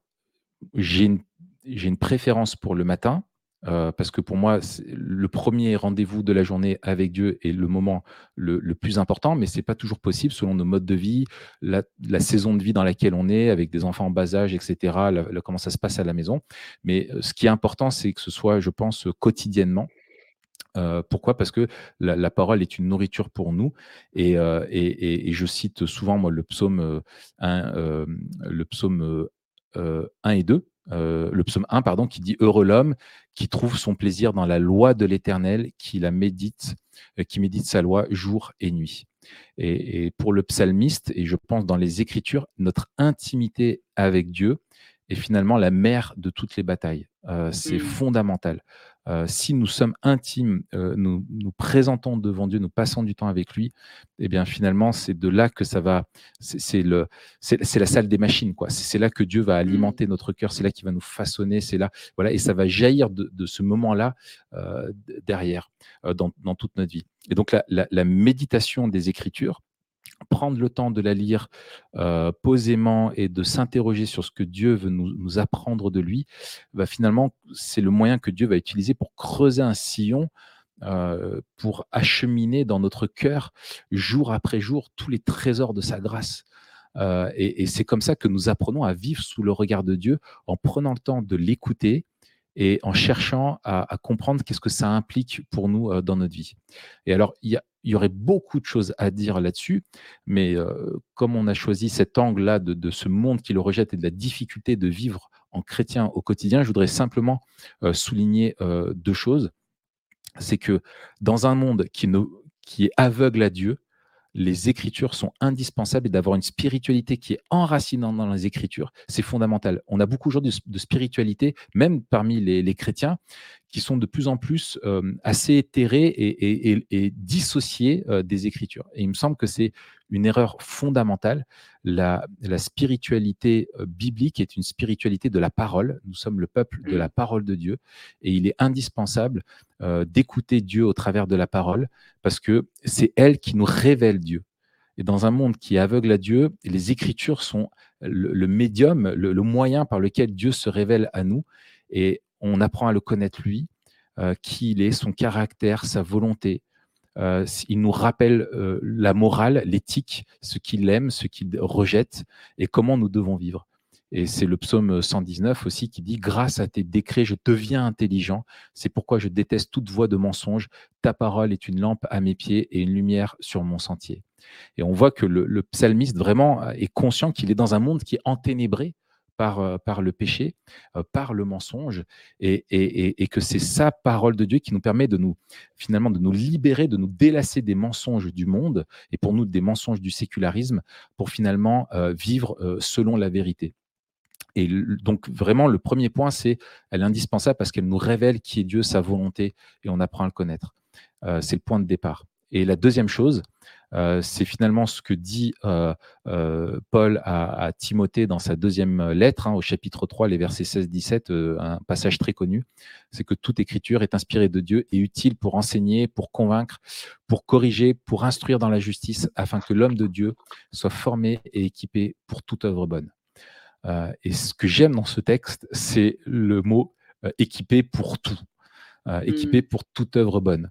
j'ai une, préférence pour le matin, euh, parce que pour moi, le premier rendez-vous de la journée avec Dieu est le moment le, plus important, mais ce n'est pas toujours possible selon nos modes de vie, la, saison de vie dans laquelle on est, avec des enfants en bas âge, etc., comment ça se passe à la maison. Mais euh, ce qui est important, c'est que ce soit, je pense, quotidiennement. Euh, pourquoi? Parce que la, parole est une nourriture pour nous. Et, je cite souvent moi, le psaume, 1, le psaume 1 euh, et 2, euh, le psaume 1, pardon, qui dit Heureux l'homme qui trouve son plaisir dans la loi de l'Éternel, qui la médite, euh, qui médite sa loi jour et nuit. Et, pour le psalmiste, et je pense dans les Écritures, notre intimité avec Dieu est finalement la mère de toutes les batailles. c'est mmh. fondamental. Euh, si nous sommes intimes, euh, nous nous présentons devant Dieu, nous passons du temps avec lui, eh bien finalement c'est de là que ça va, c'est le, c'est la salle des machines quoi. C'est là que Dieu va mmh. alimenter notre cœur, c'est là qu'il va nous façonner, c'est là, voilà, et ça va jaillir de, ce moment-là euh, derrière dans, toute notre vie. Et donc la méditation des Écritures, prendre le temps de la lire euh, posément et de s'interroger sur ce que Dieu veut nous, apprendre de lui, bah, finalement, c'est le moyen que Dieu va utiliser pour creuser un sillon, euh, pour acheminer dans notre cœur, jour après jour, tous les trésors de sa grâce. Euh, et c'est comme ça que nous apprenons à vivre sous le regard de Dieu en prenant le temps de l'écouter, et en cherchant à, comprendre qu'est-ce que ça implique pour nous euh, dans notre vie. Et alors, il y, aurait beaucoup de choses à dire là-dessus, mais euh, comme on a choisi cet angle-là de, ce monde qui le rejette et de la difficulté de vivre en chrétien au quotidien, je voudrais simplement euh, souligner deux choses. C'est que dans un monde qui, qui est aveugle à Dieu, les écritures sont indispensables et d'avoir une spiritualité qui est enracinante dans les écritures, c'est fondamental. On a beaucoup de, spiritualité, même parmi les, chrétiens, qui sont de plus en plus euh, assez éthérés et, dissociés euh, des écritures. Et il me semble que c'est une erreur fondamentale. La, spiritualité euh, biblique est une spiritualité de la parole. Nous sommes le peuple de la parole de Dieu et il est indispensable euh, d'écouter Dieu au travers de la parole parce que c'est elle qui nous révèle Dieu. Et dans un monde qui est aveugle à Dieu, les Écritures sont le, médium, le, moyen par lequel Dieu se révèle à nous. Et on apprend à le connaître lui, qui il est, son caractère, sa volonté. Il nous rappelle la morale, l'éthique, ce qu'il aime, ce qu'il rejette et comment nous devons vivre. Et c'est le psaume 119 aussi qui dit Grâce à tes décrets, je deviens intelligent. C'est pourquoi je déteste toute voix de mensonge. Ta parole est une lampe à mes pieds et une lumière sur mon sentier. Et on voit que le, psalmiste vraiment est conscient qu'il est dans un monde qui est enténébré par, euh, par le péché, euh, par le mensonge, et, que c'est sa parole de Dieu qui nous permet de nous, finalement, de nous libérer, de nous délasser des mensonges du monde, et pour nous, des mensonges du sécularisme, pour finalement euh, vivre selon la vérité. Et donc, vraiment, le premier point, c'est elle est indispensable parce qu'elle nous révèle qui est Dieu, sa volonté, et on apprend à le connaître. C'est le point de départ. Et la deuxième chose, euh, c'est finalement ce que dit euh, Paul à, Timothée dans sa deuxième lettre, hein, au chapitre 3, les versets 16-17, un passage très connu, c'est que toute écriture est inspirée de Dieu et utile pour enseigner, pour convaincre, pour corriger, pour instruire dans la justice, afin que l'homme de Dieu soit formé et équipé pour toute œuvre bonne. Euh, et ce que j'aime dans ce texte, c'est le mot euh, équipé pour tout, euh, équipé mmh. pour toute œuvre bonne.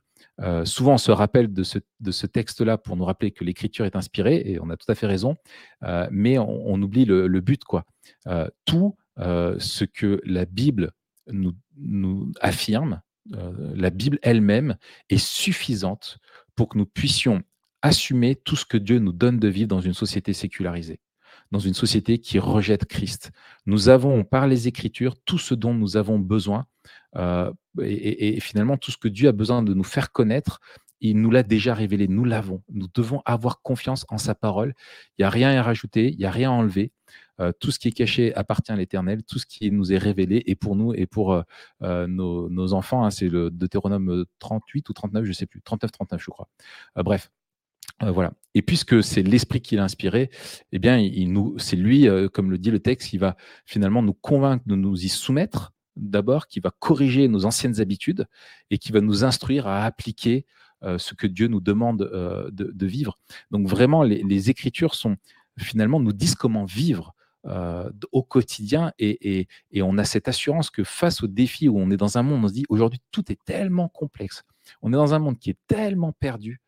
Souvent, on se rappelle de ce, texte-là pour nous rappeler que l'écriture est inspirée, et on a tout à fait raison, mais on, oublie le, le, but. quoi. tout ce que la Bible nous, nous affirme, la Bible elle-même est suffisante pour que nous puissions assumer tout ce que Dieu nous donne de vivre dans une société sécularisée dans une société qui rejette Christ. Nous avons, par les Écritures, tout ce dont nous avons besoin. Euh, et, finalement, tout ce que Dieu a besoin de nous faire connaître, il nous l'a déjà révélé. Nous l'avons. Nous devons avoir confiance en sa parole. Il n'y a rien à rajouter, il n'y a rien à enlever. Euh, tout ce qui est caché appartient à l'Éternel, tout ce qui nous est révélé est pour nous et pour euh, nos, enfants. Hein, c'est le Deutéronome 38 ou 39, je ne sais plus, 39-39 je crois. bref, euh, voilà. Et puisque c'est l'esprit qui l'a inspiré, eh bien, c'est lui, euh, comme le dit le texte, qui va finalement nous convaincre de nous y soumettre d'abord, qui va corriger nos anciennes habitudes et qui va nous instruire à appliquer euh, ce que Dieu nous demande de, vivre. Donc vraiment, les, Écritures sont finalement nous disent comment vivre au quotidien et, et, on a cette assurance que face aux défis où on est dans un monde, on se dit aujourd'hui tout est tellement complexe, on est dans un monde qui est tellement perdu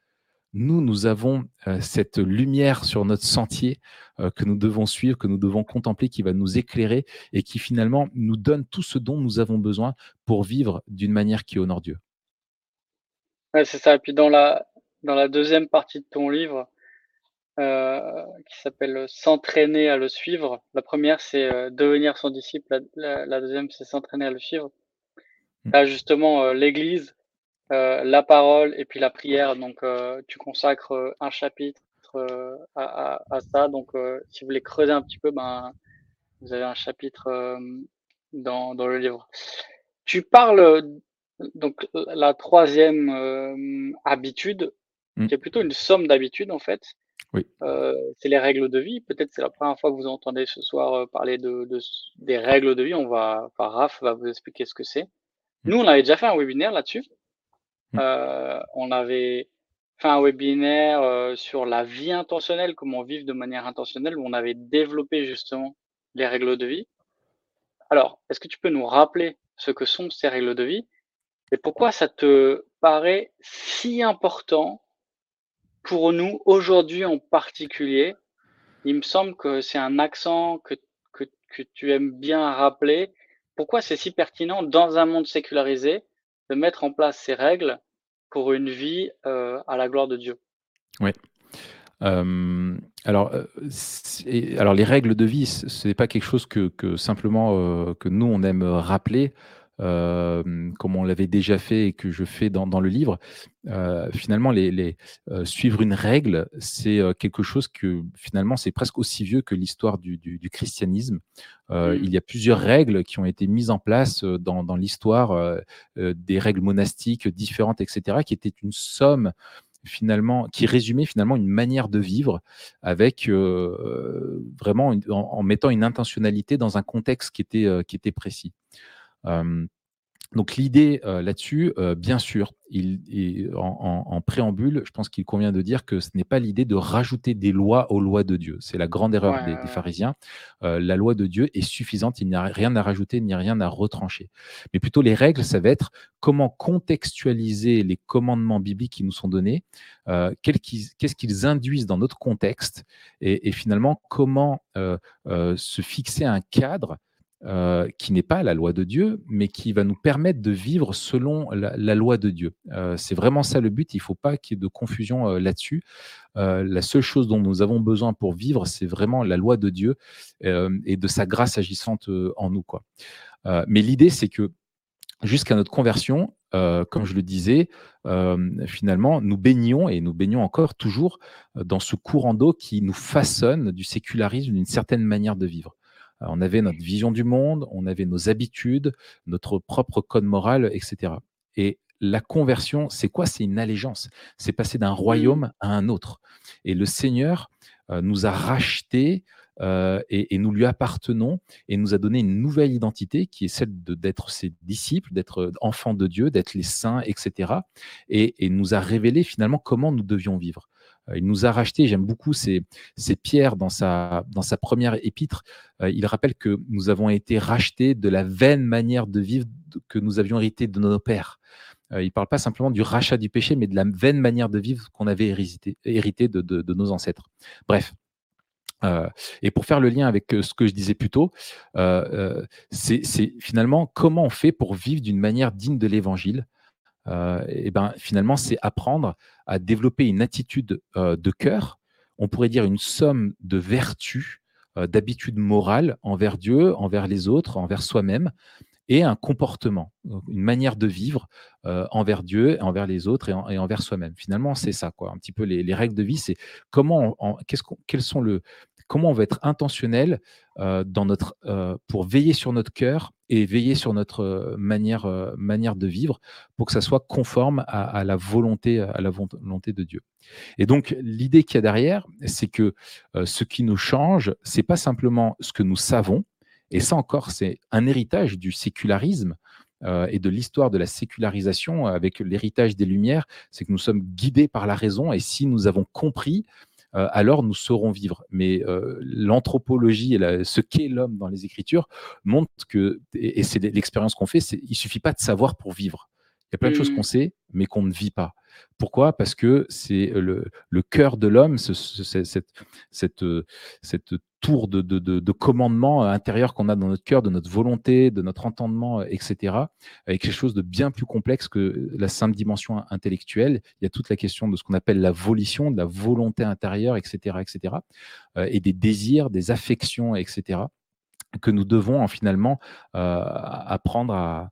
nous, nous avons euh, cette lumière sur notre sentier euh, que nous devons suivre, que nous devons contempler, qui va nous éclairer et qui finalement nous donne tout ce dont nous avons besoin pour vivre d'une manière qui honore Dieu. c'est ça. Et puis dans la, dans la deuxième partie de ton livre, euh, qui s'appelle S'entraîner à le suivre, la première c'est devenir son disciple, la, deuxième c'est s'entraîner à le suivre. Mmh. Là, justement, l'Église euh, la parole et puis la prière. Donc, euh, tu consacres euh, un chapitre à, ça. Donc, si vous voulez creuser un petit peu, ben, vous avez un chapitre dans, le livre. Tu parles donc la troisième habitude, mmh. qui est plutôt une somme d'habitudes en fait. Oui. c'est les règles de vie. Peut-être c'est la première fois que vous entendez ce soir parler de, des règles de vie. On va, enfin, Raph va vous expliquer ce que c'est. Mmh. Nous, on avait déjà fait un webinaire là-dessus. Mmh. Euh, on avait fait un webinaire euh, sur la vie intentionnelle, comment vivre de manière intentionnelle, où on avait développé justement les règles de vie. Alors, est-ce que tu peux nous rappeler ce que sont ces règles de vie et pourquoi ça te paraît si important pour nous aujourd'hui en particulier? Il me semble que c'est un accent que, que, que tu aimes bien rappeler. Pourquoi c'est si pertinent dans un monde sécularisé de mettre en place ces règles pour une vie euh, à la gloire de Dieu. Oui. alors, euh, alors, les règles de vie, ce n'est pas quelque chose que, simplement euh, que nous, on aime rappeler comme on l'avait déjà fait et que je fais dans, le livre, finalement, les, suivre une règle, c'est quelque chose que finalement, c'est presque aussi vieux que l'histoire du, christianisme. Mmh. Il y a plusieurs règles qui ont été mises en place dans, l'histoire, des règles monastiques différentes, etc., qui étaient une somme finalement, qui résumait finalement une manière de vivre avec vraiment en, mettant une intentionnalité dans un contexte qui était, qui était précis donc l'idée euh, là-dessus, euh, bien sûr, il, en, préambule, je pense qu'il convient de dire que ce n'est pas l'idée de rajouter des lois aux lois de Dieu. C'est la grande erreur des, pharisiens. Euh, la loi de Dieu est suffisante, il n'y a rien à rajouter, ni rien à retrancher. Mais plutôt les règles, ça va être comment contextualiser les commandements bibliques qui nous sont donnés, qu'est-ce qu'ils induisent dans notre contexte, et, et finalement comment se fixer un cadre euh, qui n'est pas la loi de Dieu, mais qui va nous permettre de vivre selon la, loi de Dieu. Euh, c'est vraiment ça le but, il ne faut pas qu'il y ait de confusion euh, là-dessus. la seule chose dont nous avons besoin pour vivre, c'est vraiment la loi de Dieu et de sa grâce agissante en nous. Mais l'idée, c'est que jusqu'à notre conversion, comme je le disais, finalement, nous baignons, et nous baignons encore toujours, dans ce courant d'eau qui nous façonne du sécularisme, d'une certaine manière de vivre. Euh, on avait notre vision du monde, on avait nos habitudes, notre propre code moral, etc. Et la conversion, c'est quoi? C'est une allégeance. C'est passer d'un royaume mmh. à un autre. Et le Seigneur euh, nous a rachetés euh, et, nous lui appartenons et nous a donné une nouvelle identité qui est celle d'être ses disciples, d'être enfants de Dieu, d'être les saints, etc. Et, et, nous a révélé finalement comment nous devions vivre. Euh, il nous a racheté, j'aime beaucoup ces, pierres dans sa, première épître. Euh, il rappelle que nous avons été rachetés de la vaine manière de vivre que nous avions hérité de nos pères. Euh, il ne parle pas simplement du rachat du péché, mais de la vaine manière de vivre qu'on avait hérité de, nos ancêtres. Bref. et pour faire le lien avec ce que je disais plus tôt, c'est finalement comment on fait pour vivre d'une manière digne de l'évangile euh, et ben, finalement, c'est apprendre à développer une attitude euh, de cœur, on pourrait dire une somme de vertus, euh, d'habitudes morales envers Dieu, envers les autres, envers soi-même, et un comportement, une manière de vivre envers Dieu, envers les autres et, envers soi-même. Finalement, c'est ça, quoi. Un petit peu les, règles de vie, c'est comment, qu'est-ce quels sont le, comment on va être intentionnel dans notre, pour veiller sur notre cœur et veiller sur notre manière, manière de vivre pour que ça soit conforme à, la, volonté, à la volonté de Dieu. Et donc, l'idée qu'il y a derrière, c'est que ce qui nous change, c'est pas simplement ce que nous savons, et ça encore, c'est un héritage du sécularisme, et de l'histoire de la sécularisation avec l'héritage des Lumières, c'est que nous sommes guidés par la raison et si nous avons compris euh, alors nous saurons vivre. Mais euh, l'anthropologie et ce qu'est l'homme dans les Écritures montre que, et, c'est l'expérience qu'on fait, il suffit pas de savoir pour vivre. Il y a plein de choses qu'on mmh. sait, mais qu'on ne vit pas. Pourquoi? Parce que c'est le, cœur de l'homme, cette, tour de, de, commandement intérieur qu'on a dans notre cœur, de notre volonté, de notre entendement, etc., avec quelque chose de bien plus complexe que la simple dimension intellectuelle. Il y a toute la question de ce qu'on appelle la volition, de la volonté intérieure, etc., etc., et des désirs, des affections, etc que nous devons en finalement euh, apprendre à,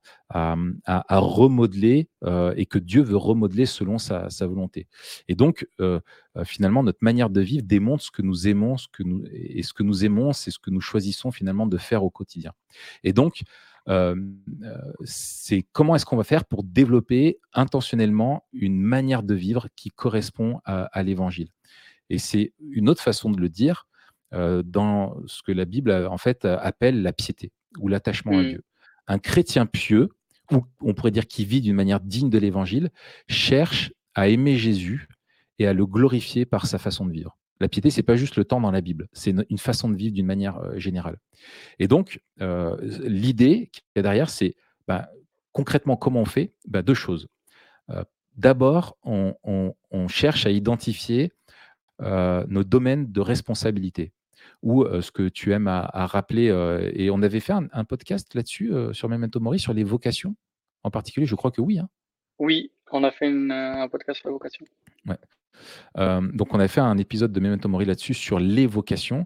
remodeler euh, et que Dieu veut remodeler selon sa, volonté. Et donc, euh, finalement, notre manière de vivre démontre ce que nous aimons, ce que nous, et ce que nous aimons, c'est ce que nous choisissons finalement de faire au quotidien. Et donc, c'est comment est-ce qu'on va faire pour développer intentionnellement une manière de vivre qui correspond à l'évangile? Et c'est une autre façon de le dire, dans ce que la Bible en fait appelle la piété ou l'attachement à mmh. Dieu. Un chrétien pieux, ou on pourrait dire qui vit d'une manière digne de l'évangile, cherche à aimer Jésus et à le glorifier par sa façon de vivre. La piété, c'est pas juste le temps dans la Bible, c'est une façon de vivre d'une manière générale. Et donc, euh, l'idée qui est derrière, c'est bah, concrètement comment on fait? Bah, Deux choses. D'abord, on, cherche à identifier nos domaines de responsabilité ou ce que tu aimes à, rappeler. et on avait fait un, podcast là-dessus sur Memento Mori sur les vocations en particulier? Je crois que oui. Hein. Oui, on a fait un podcast sur la vocation. Ouais. donc on a fait un épisode de Memento Mori là-dessus sur les vocations.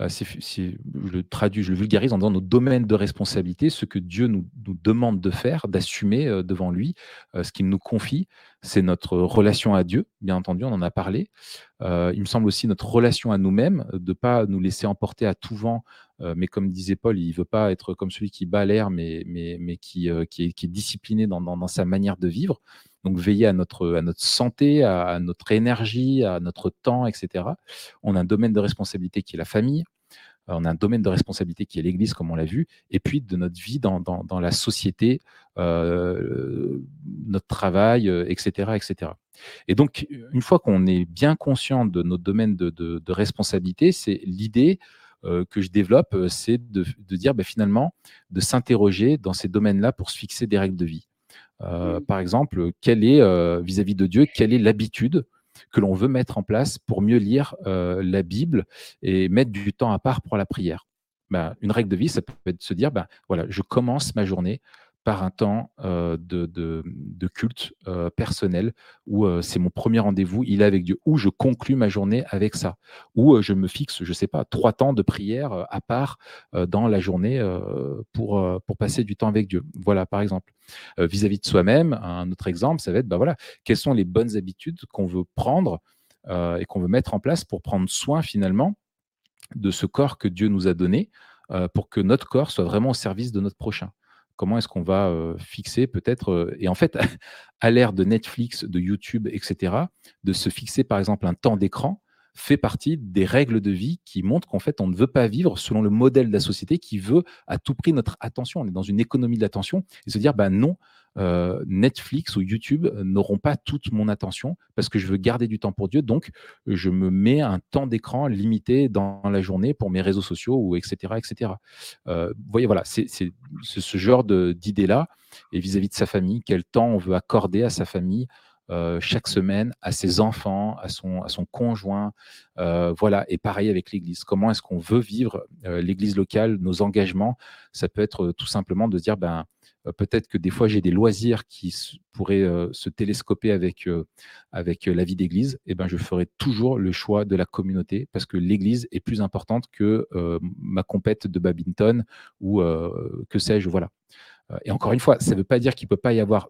Euh, je le traduis, je le vulgarise en disant nos domaines de responsabilité, ce que Dieu nous, demande de faire, d'assumer euh, devant lui, euh, ce qu'il nous confie, c'est notre relation à Dieu, bien entendu, on en a parlé. il me semble aussi notre relation à nous-mêmes, de ne pas nous laisser emporter à tout vent, mais comme disait Paul, il ne veut pas être comme celui qui bat l'air, mais, mais, mais qui, qui, est, discipliné dans, dans, sa manière de vivre. Donc veiller à notre, à notre santé, à, notre énergie, à notre temps, etc. On a un domaine de responsabilité qui est la famille. on a un domaine de responsabilité qui est l'Église, comme on l'a vu, et puis de notre vie dans, la société, notre travail, etc., etc. Et donc, une fois qu'on est bien conscient de notre domaine de, responsabilité, c'est l'idée que je développe, c'est de, dire bah, finalement de s'interroger dans ces domaines-là pour se fixer des règles de vie. Mmh. Par exemple, quelle est vis-à-vis -vis de Dieu, quelle est l'habitude que l'on veut mettre en place pour mieux lire la Bible et mettre du temps à part pour la prière? Ben, une règle de vie, ça peut être de se dire, ben, voilà, je commence ma journée par un temps de, de, culte personnel où c'est mon premier rendez-vous, il est avec Dieu, où je conclus ma journée avec ça, où je me fixe, je ne sais pas, trois temps de prière à part dans la journée pour, pour passer du temps avec Dieu. Voilà, par exemple. Vis-à-vis de soi-même, un autre exemple, ça va être, ben voilà, quelles sont les bonnes habitudes qu'on veut prendre et qu'on veut mettre en place pour prendre soin finalement de ce corps que Dieu nous a donné, pour que notre corps soit vraiment au service de notre prochain comment est-ce qu'on va fixer peut-être, et en fait, à l'ère de Netflix, de YouTube, etc., de se fixer par exemple un temps d'écran fait partie des règles de vie qui montrent qu'en fait, on ne veut pas vivre selon le modèle de la société qui veut à tout prix notre attention. On est dans une économie de l'attention et se dire, ben non, euh, Netflix ou YouTube n'auront pas toute mon attention parce que je veux garder du temps pour Dieu. Donc, je me mets un temps d'écran limité dans la journée pour mes réseaux sociaux ou etc. etc. Euh, vous voyez, voilà, c'est ce genre d'idée-là. Et vis-à-vis de sa famille, quel temps on veut accorder à sa famille euh, chaque semaine à ses enfants, à son, conjoint. voilà, et pareil avec l'Église. Comment est-ce qu'on veut vivre l'Église locale, nos engagements? Ça peut être tout simplement de dire, ben, peut-être que des fois j'ai des loisirs qui pourraient euh, se télescoper avec, euh, avec la vie d'église, et eh ben je ferai toujours le choix de la communauté parce que l'église est plus importante que ma compète de badminton ou que sais-je. Voilà. Et encore une fois, ça ne veut pas dire qu'il ne peut pas y avoir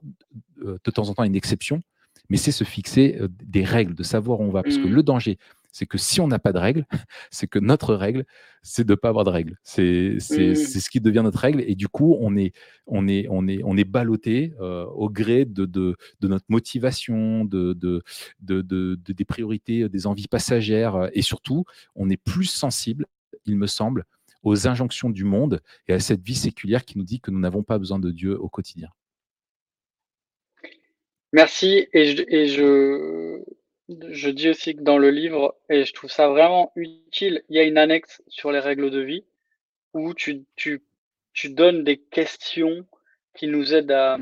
de temps en temps une exception, mais c'est se fixer des règles, de savoir où on va. Parce que mmh. le danger, c'est que si on n'a pas de règles, c'est que notre règle, c'est de ne pas avoir de règles. C'est ce qui devient notre règle. Et du coup, on est, on est, on est, on est ballotté euh, au gré de, de, notre motivation, de, de, de, des priorités, des envies passagères. Et surtout, on est plus sensible, il me semble, aux injonctions du monde et à cette vie séculière qui nous dit que nous n'avons pas besoin de Dieu au quotidien. Merci. Et et je, je dis aussi que dans le livre, et je trouve ça vraiment utile, il y a une annexe sur les règles de vie où tu, tu, tu donnes des questions qui nous aident à,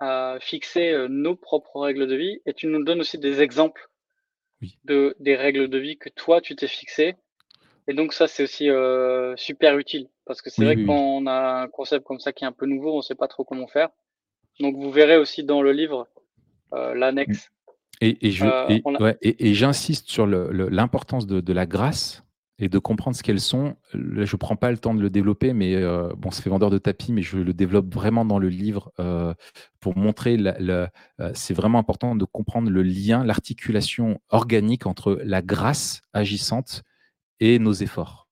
à fixer euh, nos propres règles de vie et tu nous donnes aussi des exemples de, des règles de vie que toi tu t'es fixé. Et donc ça c'est aussi euh, super utile parce que c'est vrai que quand on a un concept comme ça qui est un peu nouveau, on ne sait pas trop comment faire. Donc vous verrez aussi dans le livre euh, l'annexe euh, et, j'insiste sur l'importance de, la grâce et de comprendre ce qu'elles sont. je ne prends pas le temps de le développer, mais euh, bon, ça fait vendeur de tapis, mais je le développe vraiment dans le livre euh, pour montrer. c'est vraiment important de comprendre le lien, l'articulation organique entre la grâce agissante et nos efforts.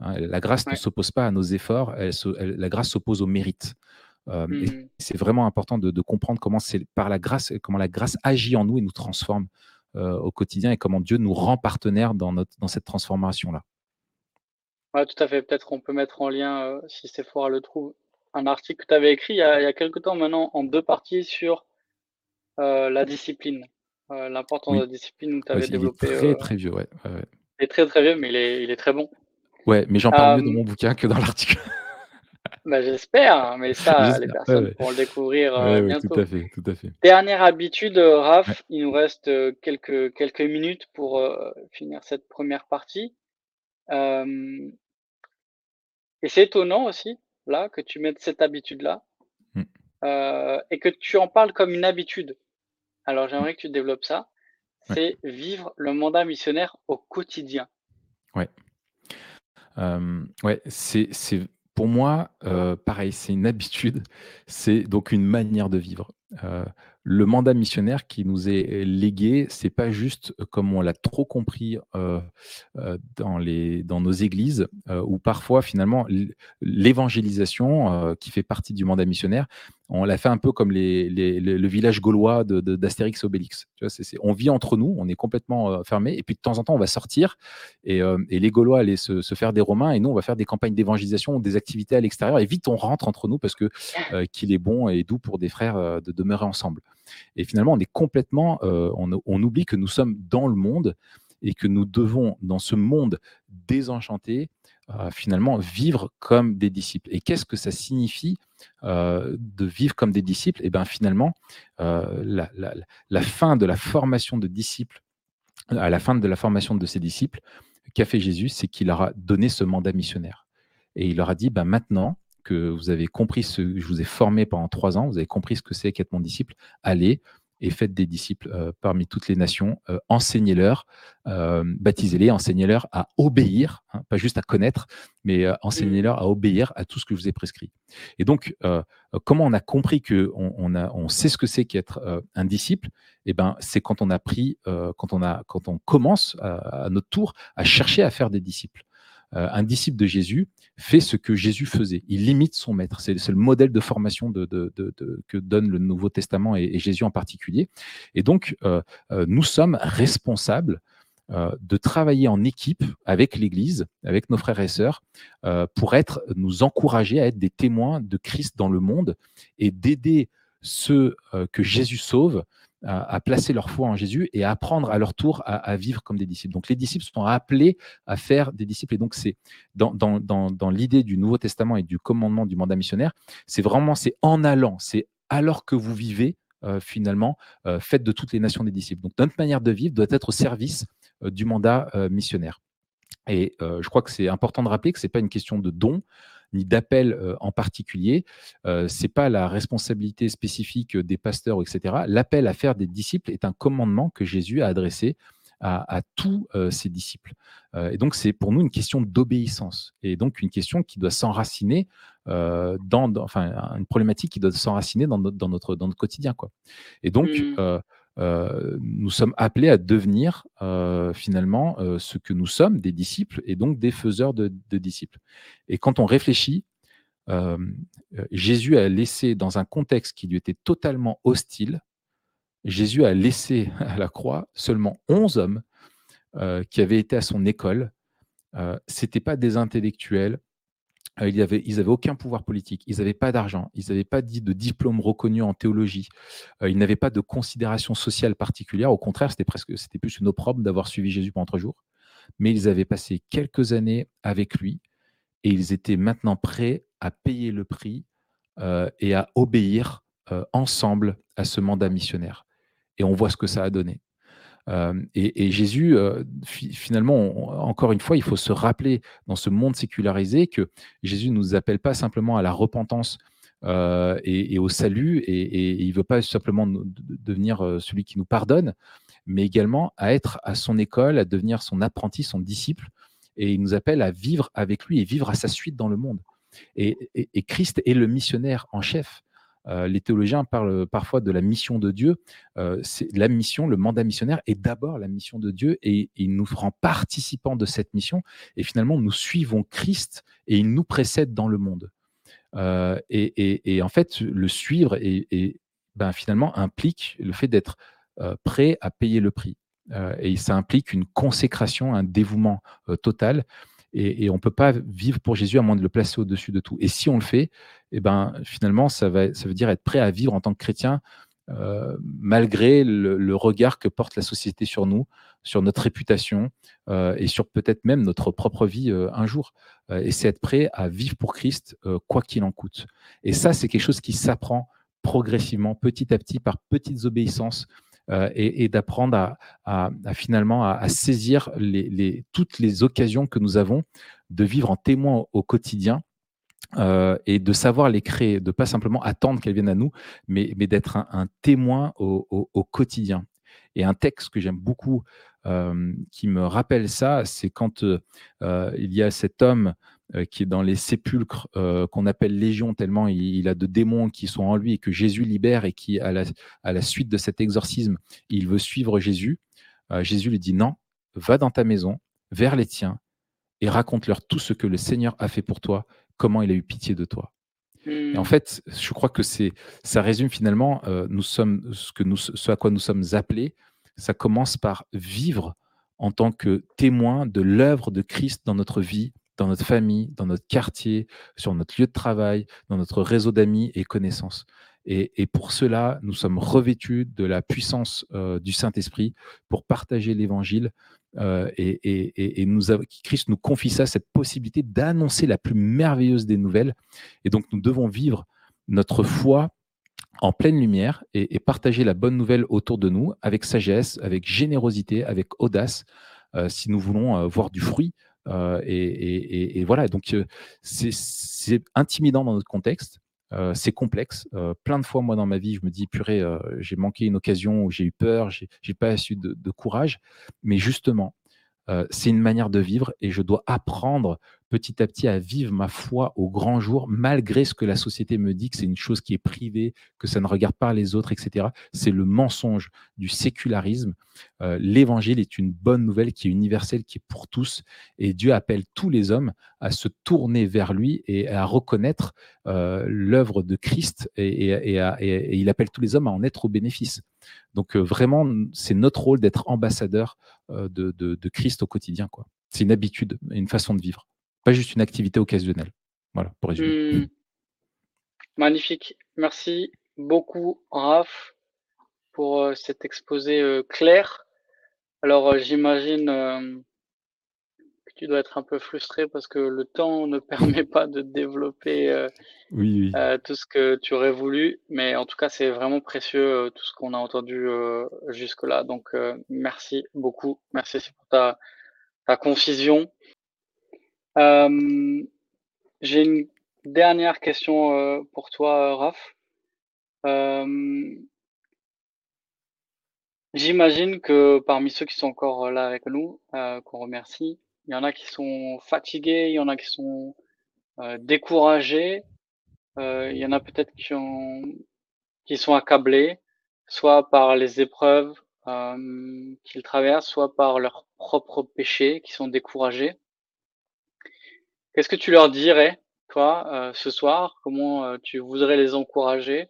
Hein. la grâce ne s'oppose pas à nos efforts, la grâce s'oppose au mérite. Mmh. C'est vraiment important de, comprendre comment c'est par la grâce, comment la grâce agit en nous et nous transforme au quotidien et comment Dieu nous rend partenaires dans, notre, dans cette transformation-là. Ouais, tout à fait. Peut-être qu'on peut mettre en lien, si Sephora le trouve, un article que tu avais écrit il y, a, il y, a, quelques temps maintenant en deux parties sur la discipline, l'importance de la discipline où tu avais développé. Il est très, très vieux, ouais. Il est très, très vieux, mais il est, il est très bon. Ouais, mais j'en parle mieux dans mon bouquin que dans l'article. Bah, j'espère, hein, mais ça, les personnes pourront le découvrir euh, bientôt. tout à fait, tout à fait. Dernière habitude, euh, Raph, il nous reste euh, quelques, quelques minutes pour finir cette première partie. et c'est étonnant aussi, là, que tu mettes cette habitude-là mmh. et que tu en parles comme une habitude. Alors, j'aimerais que tu développes ça. C'est vivre le mandat missionnaire au quotidien. Ouais. ouais, c'est pour moi, euh, pareil, c'est une habitude, c'est donc une manière de vivre. Euh, le mandat missionnaire qui nous est légué, c'est pas juste euh, comme on l'a trop compris dans, les, dans nos églises, où parfois finalement l'évangélisation qui fait partie du mandat missionnaire on l'a fait un peu comme les, le village gaulois d'Astérix Obélix. On vit entre nous, on est complètement euh, fermé, et puis de temps en temps, on va sortir, et, euh, les Gaulois allaient se, faire des Romains, et nous, on va faire des campagnes d'évangélisation, des activités à l'extérieur, et vite, on rentre entre nous parce que euh, qu'il est bon et doux pour des frères de demeurer ensemble. Et finalement, on est complètement, on, on oublie que nous sommes dans le monde et que nous devons, dans ce monde désenchanté, finalement vivre comme des disciples. Et qu'est-ce que ça signifie euh, de vivre comme des disciples? Et eh bien finalement, euh, la, fin de la formation de disciples, à la fin de la formation de ces disciples, qu'a fait Jésus, c'est qu'il leur a donné ce mandat missionnaire. Et il leur a dit, ben maintenant que vous avez compris ce que je vous ai formé pendant trois ans, vous avez compris ce que c'est qu'être mon disciple, allez, et faites des disciples euh, parmi toutes les nations, euh, enseignez-leur, euh, baptisez-les, enseignez-leur à obéir, hein, pas juste à connaître, mais enseignez-leur à obéir à tout ce que je vous ai prescrit. Et donc, comment on a compris que on, sait ce que c'est qu'être un disciple? Eh ben, c'est quand on a pris, quand on a, quand on commence à notre tour à chercher à faire des disciples. Un disciple de Jésus fait ce que Jésus faisait. Il limite son maître. C'est le modèle de formation que donne le Nouveau Testament et, Jésus en particulier. Et donc, euh, euh, nous sommes responsables de travailler en équipe avec l'Église, avec nos frères et sœurs, pour être, nous encourager à être des témoins de Christ dans le monde et d'aider ceux que Jésus sauve à, placer leur foi en Jésus et à apprendre à leur tour à, vivre comme des disciples. Donc les disciples sont appelés à faire des disciples. Et donc c'est dans, l'idée du Nouveau Testament et du commandement du mandat missionnaire, c'est vraiment c'est en allant, c'est alors que vous vivez, euh, finalement, euh, faites de toutes les nations des disciples. Donc notre manière de vivre doit être au service euh, du mandat missionnaire. Et je crois que c'est important de rappeler que ce n'est pas une question de don, ni d'appel euh, en particulier. Euh, Ce n'est pas la responsabilité spécifique des pasteurs, etc. L'appel à faire des disciples est un commandement que Jésus a adressé à, tous euh, ses disciples. et donc, c'est pour nous une question d'obéissance. Et donc, une question qui doit s'enraciner dans, Enfin, une problématique qui doit s'enraciner dans, dans, notre, dans notre quotidien. Quoi. Et donc, mmh. Euh, nous sommes appelés à devenir euh, finalement euh, ce que nous sommes, des disciples, et donc des faiseurs de, disciples. Et quand on réfléchit, Jésus a laissé dans un contexte qui lui était totalement hostile, Jésus a laissé à la croix seulement 11 hommes qui avaient été à son école. Ce n'étaient pas des intellectuels, euh, ils n'avaient aucun pouvoir politique, ils n'avaient pas d'argent, ils n'avaient pas de diplôme reconnu en théologie, euh, ils n'avaient pas de considération sociale particulière. Au contraire, c'était presque, c'était plus une opprobre d'avoir suivi Jésus pendant trois jours. Mais ils avaient passé quelques années avec lui et ils étaient maintenant prêts à payer le prix euh, et à obéir ensemble à ce mandat missionnaire. Et on voit ce que ça a donné. Euh, et, Jésus, euh, finalement, encore une fois, il faut se rappeler dans ce monde sécularisé que Jésus ne nous appelle pas simplement à la repentance euh, et, au salut, et, il ne veut pas simplement devenir celui qui nous pardonne, mais également à être à son école, à devenir son apprenti, son disciple, et il nous appelle à vivre avec lui et vivre à sa suite dans le monde. et Christ est le missionnaire en chef. Euh, les théologiens parlent parfois de la mission de Dieu. Euh, la mission, le mandat missionnaire est d'abord la mission de Dieu et il nous rend participants de cette mission. Et finalement, nous suivons Christ et il nous précède dans le monde. Euh, et, en fait, le suivre et, ben, finalement implique le fait d'être prêt à payer le prix. et ça implique une consécration, un dévouement total. Et, on ne peut pas vivre pour Jésus à moins de le placer au-dessus de tout. Et si on le fait, eh ben, finalement, ça, va, ça veut dire être prêt à vivre en tant que chrétien euh, malgré le, regard que porte la société sur nous, sur notre réputation euh, et sur peut-être même notre propre vie euh, un jour. et c'est être prêt à vivre pour Christ, quoi qu'il en coûte. Et ça, c'est quelque chose qui s'apprend progressivement, petit à petit, par petites obéissances. Et, d'apprendre à, finalement à, saisir toutes les occasions que nous avons de vivre en témoin au quotidien euh, et de savoir les créer, de pas simplement attendre qu'elles viennent à nous, mais, d'être un, témoin au, quotidien. Et un texte que j'aime beaucoup, euh, qui me rappelle ça, c'est quand euh, il y a cet homme qui est dans les sépulcres qu'on appelle Légion, tellement il, a de démons qui sont en lui et que Jésus libère et qui, à la, à la suite de cet exorcisme, il veut suivre Jésus. Jésus lui dit non, va dans ta maison, vers les tiens, et raconte-leur tout ce que le Seigneur a fait pour toi comment il a eu pitié de toi. Et en mmh. fait, je crois que c'est, ça résume finalement, nous sommes, ce, que nous, ce à quoi nous sommes appelés, ça commence par vivre en tant que témoin de l'œuvre de Christ dans notre vie, dans notre famille, dans notre quartier, sur notre lieu de travail, dans notre réseau d'amis et connaissances. Et, pour cela, nous sommes revêtus de la puissance du Saint-Esprit pour partager l'Évangile. et, nous Christ nous confie ça, cette possibilité d'annoncer la plus merveilleuse des nouvelles. Et donc, nous devons vivre notre foi en pleine lumière et, partager la bonne nouvelle autour de nous avec sagesse, avec générosité, avec audace, si nous voulons voir du fruit. Et, voilà, donc c'est intimidant dans notre contexte, c'est complexe. plein de fois, moi, dans ma vie, je me dis, purée, j'ai manqué une occasion où j'ai eu peur, j'ai pas su de, courage. Mais justement, c'est une manière de vivre et je dois apprendre petit à petit à vivre ma foi au grand jour, malgré ce que la société me dit que c'est une chose qui est privée, que ça ne regarde pas les autres, etc. C'est le mensonge du sécularisme. Euh, l'évangile est une bonne nouvelle qui est universelle, qui est pour tous, et Dieu appelle tous les hommes à se tourner vers lui et à reconnaître euh, l'œuvre de Christ, et, il appelle tous les hommes à en être au bénéfice. Donc euh, vraiment, c'est notre rôle d'être ambassadeur de, de, Christ au quotidien. C'est une habitude, une façon de vivre pas juste une activité occasionnelle. Voilà, pour résumer. Hmm. Magnifique. Merci beaucoup, Raph, pour euh, cet exposé euh, clair. Alors, euh, j'imagine que tu dois être un peu frustré parce que le temps ne permet pas de développer tout ce que tu aurais voulu. Mais en tout cas, c'est vraiment précieux tout ce qu'on a entendu jusque-là. Donc, merci beaucoup. Merci pour ta, ta concision. Euh, j'ai une dernière question euh, pour toi, Raph. Euh, j'imagine que parmi ceux qui sont encore là avec nous, qu'on remercie, il y en a qui sont fatigués, il y en a qui sont découragés, il y en a peut-être qui sont accablés, soit par les épreuves qu'ils traversent, soit par leurs propres péchés, qui sont découragés. Qu'est-ce que tu leur dirais, toi, euh, ce soir? Comment euh, tu voudrais les encourager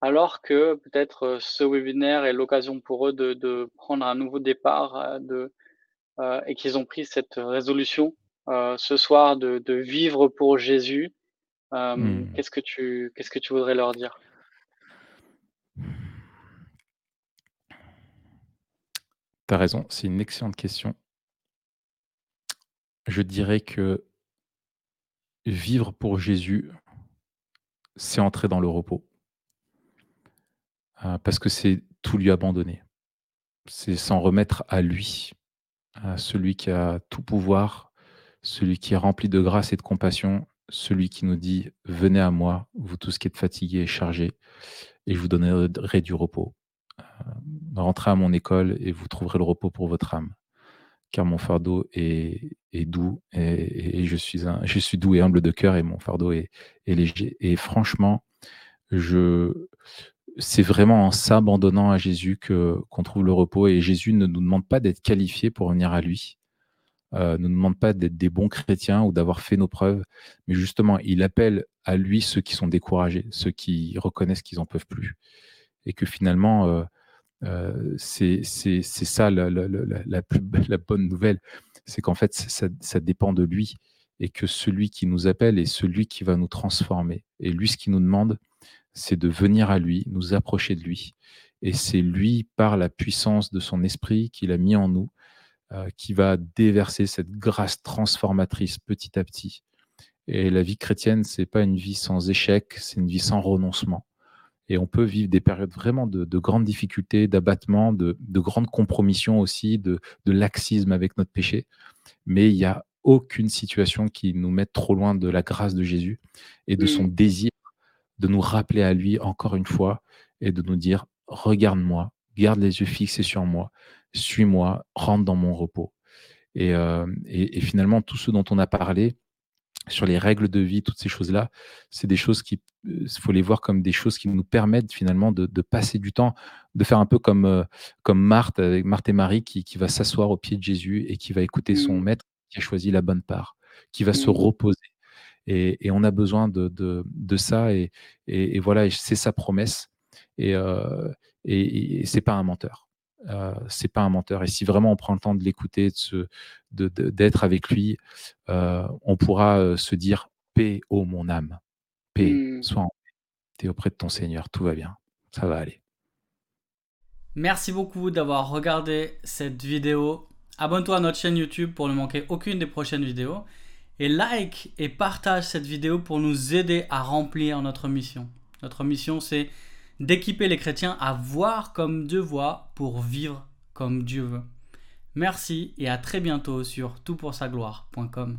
alors que peut-être euh, ce webinaire est l'occasion pour eux de, prendre un nouveau départ de, et qu'ils ont pris cette résolution ce soir de, vivre pour Jésus? Hmm. Qu'est-ce que tu qu'est-ce que tu voudrais leur dire? Tu as raison, c'est une excellente question. Je dirais que Vivre pour Jésus, c'est entrer dans le repos. Euh, parce que c'est tout lui abandonner. C'est s'en remettre à lui, à celui qui a tout pouvoir, celui qui est rempli de grâce et de compassion, celui qui nous dit Venez à moi, vous tous qui êtes fatigués et chargés, et je vous donnerai du repos. Euh, rentrez à mon école et vous trouverez le repos pour votre âme car mon fardeau est, doux et, je, suis doux et humble de cœur et mon fardeau est, léger. Et franchement, c'est vraiment en s'abandonnant à Jésus qu'on trouve le repos et Jésus ne nous demande pas d'être qualifiés pour venir à lui. Euh, ne nous demande pas d'être des bons chrétiens ou d'avoir fait nos preuves, mais justement, il appelle à lui ceux qui sont découragés, ceux qui reconnaissent qu'ils n'en peuvent plus. Et que finalement, euh, euh, c'est ça la, la, bonne nouvelle, c'est qu'en fait, ça, dépend de lui et que celui qui nous appelle est celui qui va nous transformer. Et lui, ce qu'il nous demande, c'est de venir à lui, nous approcher de lui. Et c'est lui, par la puissance de son esprit qu'il a mis en nous, euh, qui va déverser cette grâce transformatrice petit à petit. Et la vie chrétienne, c'est pas une vie sans échec, c'est une vie sans renoncement. Et on peut vivre des périodes vraiment de, grandes difficultés, d'abattement, de, de, grandes compromissions aussi, de, laxisme avec notre péché. Mais il n'y a aucune situation qui nous mette trop loin de la grâce de Jésus et de son désir de nous rappeler à lui encore une fois et de nous dire, regarde-moi, garde les yeux fixés sur moi, suis-moi, rentre dans mon repos. Et, euh, et, et, finalement, tout ce dont on a parlé, sur les règles de vie, toutes ces choses-là, c'est des choses qui, il euh, faut les voir comme des choses qui nous permettent finalement de, passer du temps, de faire un peu comme, euh, comme Marthe, avec Marthe et Marie, qui, qui va s'asseoir au pied de Jésus et qui va écouter son mmh. maître qui a choisi la bonne part, qui va se mmh. reposer. Et, on a besoin de, de, ça. Et, et, voilà, c'est sa promesse. Et, euh, et, c'est pas un menteur. Euh, c'est pas un menteur. Et si vraiment on prend le temps de l'écouter, de d'être avec lui, euh, on pourra se dire paix, ô mon âme, paix, mmh. sois en paix. Tu es auprès de ton Seigneur, tout va bien, ça va aller. Merci beaucoup d'avoir regardé cette vidéo. Abonne-toi à notre chaîne YouTube pour ne manquer aucune des prochaines vidéos. Et like et partage cette vidéo pour nous aider à remplir notre mission. Notre mission, c'est d'équiper les chrétiens à voir comme Dieu voit pour vivre comme Dieu veut. Merci et à très bientôt sur toutpoursagloire.com.